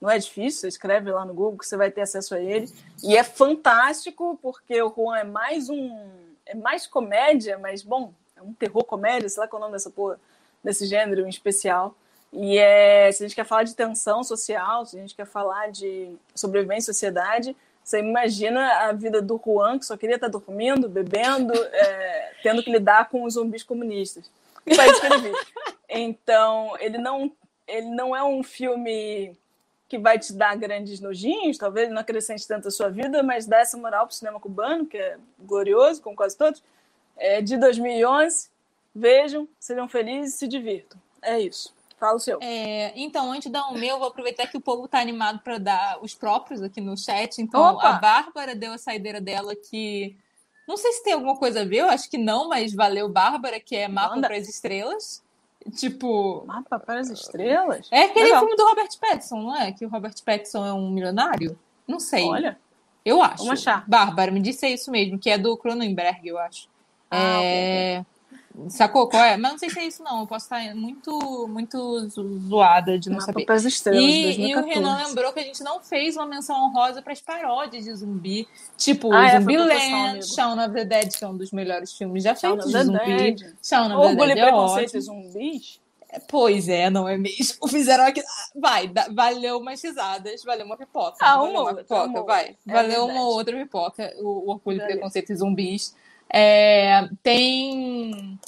Não é difícil, escreve lá no Google que você vai ter acesso a ele. E é fantástico, porque o Juan é mais um. É mais comédia, mas bom, é um terror comédia, sei lá qual é o nome dessa porra, desse gênero em especial. E é, se a gente quer falar de tensão social, se a gente quer falar de sobrevivência em sociedade, você imagina a vida do Juan, que só queria estar dormindo, bebendo, é, tendo que lidar com os zumbis comunistas. Que país que ele vive. Então, ele não, ele não é um filme que vai te dar grandes nojinhos, talvez não acrescente tanto a sua vida, mas dá essa moral para o cinema cubano, que é glorioso, como quase todos. É de 2011. Vejam, sejam felizes e se divirtam. É isso. Fala o seu. É, então, antes de dar o meu, eu vou aproveitar que o povo tá animado para dar os próprios aqui no chat. Então, Opa! a Bárbara deu a saideira dela que. Não sei se tem alguma coisa a ver, eu acho que não, mas valeu, Bárbara, que é Mapa para as Estrelas. Tipo. Mapa para as estrelas? É aquele Legal. filme do Robert Pattinson, não é? Que o Robert Pattinson é um milionário? Não sei. Olha. eu acho. vamos achar. Bárbara, me disse isso mesmo, que é do Cronenberg, eu acho. Ah, é... Sacou qual é? Mas não sei se é isso, não. Eu posso estar muito, muito zo- zoada de não Mapa saber. para as estrelas. E, e o 2014. Renan lembrou que a gente não fez uma menção honrosa para as paródias de zumbi, tipo Ah, é, Zumbiland, amigo. Shaun of the Dead, que é um dos melhores filmes já feitos de the zumbi. Dead. Shaun of the Orgulho e Dead é preconceito e ótimo. zumbis? Pois é, não é mesmo? [LAUGHS] Fizeram aqui. Vai, dá- valeu umas risadas, valeu uma pipoca. Ah, valeu uma outra, pipoca, vai. É valeu uma outra pipoca, o, o Orgulho. Preconceito e Zumbis. É, tem.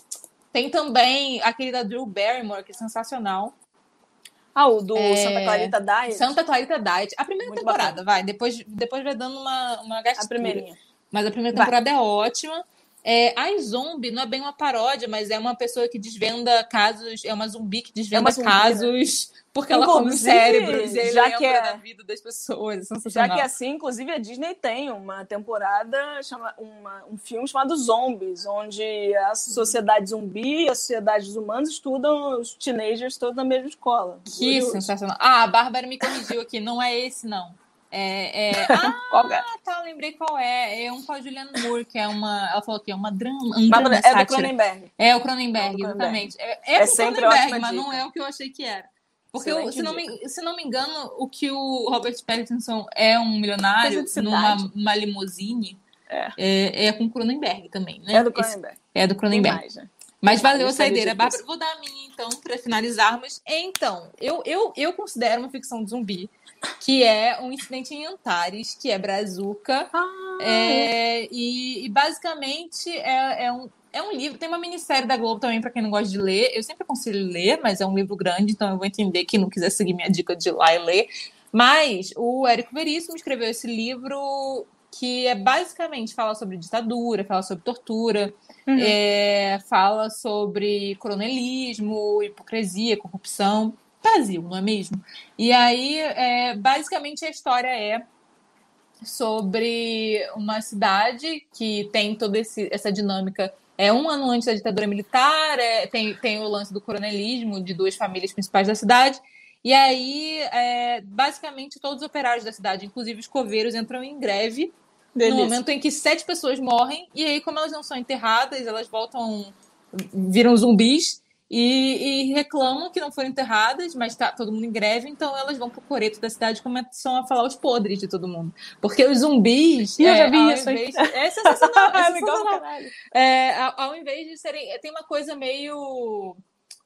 Tem também aquele da Drew Barrymore, que é sensacional. Ah, o do É, Santa Clarita Diet? Santa Clarita Diet. A primeira Muito temporada, vai. Depois, depois vai dando uma, uma A gastura. primeirinha. Mas a primeira Vai. temporada é ótima. É, a Zombie não é bem uma paródia, mas é uma pessoa que desvenda casos, é uma zumbi que desvenda uma zumbi, né? casos [LAUGHS] porque ela come Inclusive, cérebros e já que é- da vida das pessoas. É Já que é assim, inclusive a Disney tem uma temporada, chama, uma- um filme chamado Zombies, onde a sociedade zumbi e a sociedade dos humanos estudam os teenagers todos na mesma escola. Que Curioso. sensacional. Ah, a Bárbara me corrigiu aqui, não é esse, não. É, é... [LAUGHS] Ah, é? tá, lembrei qual é. É um com a Julianne Moore, que é uma. Ela falou que é uma drama. Um drama é do sátira. Cronenberg. É o É o Cronenberg, do exatamente. É, é, É sempre Cronenberg, mas não é o que eu achei que era. Porque, eu- se, não me, se não me engano, o que o Robert Pattinson é um milionário numa limusine É. é, é com Cronenberg também, né? É do Esse- Cronenberg. é do Cronenberg. mais, né? Mas valeu a saideira, Bárbara. Vou dar a minha, então, para finalizarmos. Então, eu, eu, eu considero uma ficção de zumbi, que é um incidente em Antares, que é Brazuca. Ah, É, e, e basicamente é, é um, é um livro. Tem uma minissérie da Globo também, para quem não gosta de ler. Eu sempre aconselho ler, mas é um livro grande, então eu vou entender que não quiser seguir minha dica de ir lá e ler. Mas o Érico Veríssimo escreveu esse livro que é basicamente fala sobre ditadura, fala sobre tortura, Uhum. é, fala sobre coronelismo, hipocrisia, corrupção. Brasil, não é mesmo? E aí, é, basicamente, a história é sobre uma cidade que tem toda esse- essa dinâmica. É um ano antes da ditadura militar, é, tem, tem o lance do coronelismo de duas famílias principais da cidade. E aí, é, basicamente, todos os operários da cidade, inclusive os coveiros, entram em greve no delícia. momento em que sete pessoas morrem, e aí, como elas não são enterradas, elas voltam, viram zumbis e, e reclamam que não foram enterradas, mas tá todo mundo em greve, então elas vão pro coreto da cidade e começam a falar os podres de todo mundo. Porque os zumbis. Eu já é, vi ao isso invés- É sensacional. [LAUGHS] É É sensacional. É, ao, ao invés de serem. Tem uma coisa meio.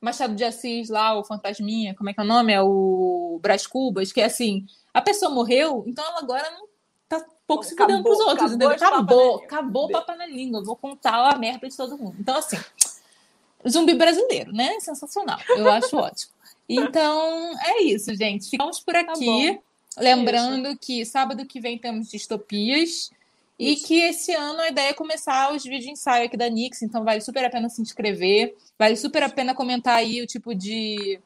Machado de Assis lá, o Fantasminha, como é que é o nome? É o Brás Cubas, que é assim: a pessoa morreu, então ela agora não tá pouco se fudendo Acabou, pros outros, acabou entendeu? Acabou, acabou o papo na língua, eu vou contar a merda de todo mundo. Então, assim, zumbi brasileiro, né? Sensacional, eu acho [LAUGHS] ótimo. Então, é isso, gente. Ficamos por aqui. bom. Lembrando que sábado que vem temos distopias. E Isso. que esse ano a ideia é começar os vídeos de ensaio aqui da Nix, então vale super a pena se inscrever, vale super a pena comentar aí o tipo de.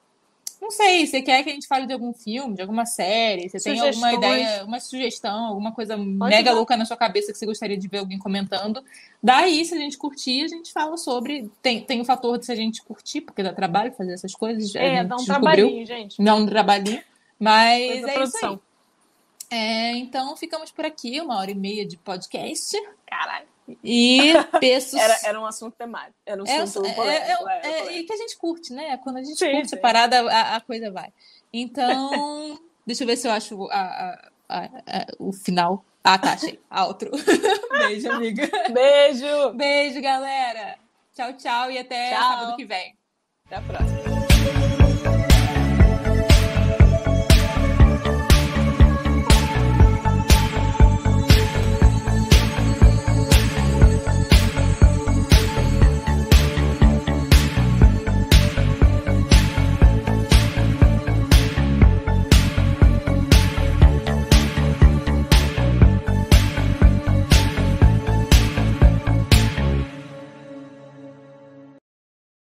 Não sei, você quer que a gente fale de algum filme, de alguma série, você tem alguma Sugestões. ideia, uma sugestão, alguma coisa mega dar. louca na sua cabeça que você gostaria de ver alguém comentando. Daí, se a gente curtir, a gente fala sobre. Tem, tem o fator de se a gente curtir, porque dá trabalho fazer essas coisas. É, dá um descobriu. trabalhinho, gente. Dá um trabalhinho. Mas é produção. isso aí. É, então ficamos por aqui, uma hora e meia de podcast. Caralho. E [LAUGHS] peços. Era, era um assunto temático. Era um É, assunto é, polêmico. é, é, é, polêmico. e que a gente curte, né? Quando a gente Sim, curte sim. a parada, a, a coisa vai. Então, [LAUGHS] deixa eu ver se eu acho a- a- o final. Ah, tá, achei. Outro. [LAUGHS] Beijo, amiga. Beijo! Beijo, galera. Tchau, tchau e até Tchau. sábado que vem. Até a próxima.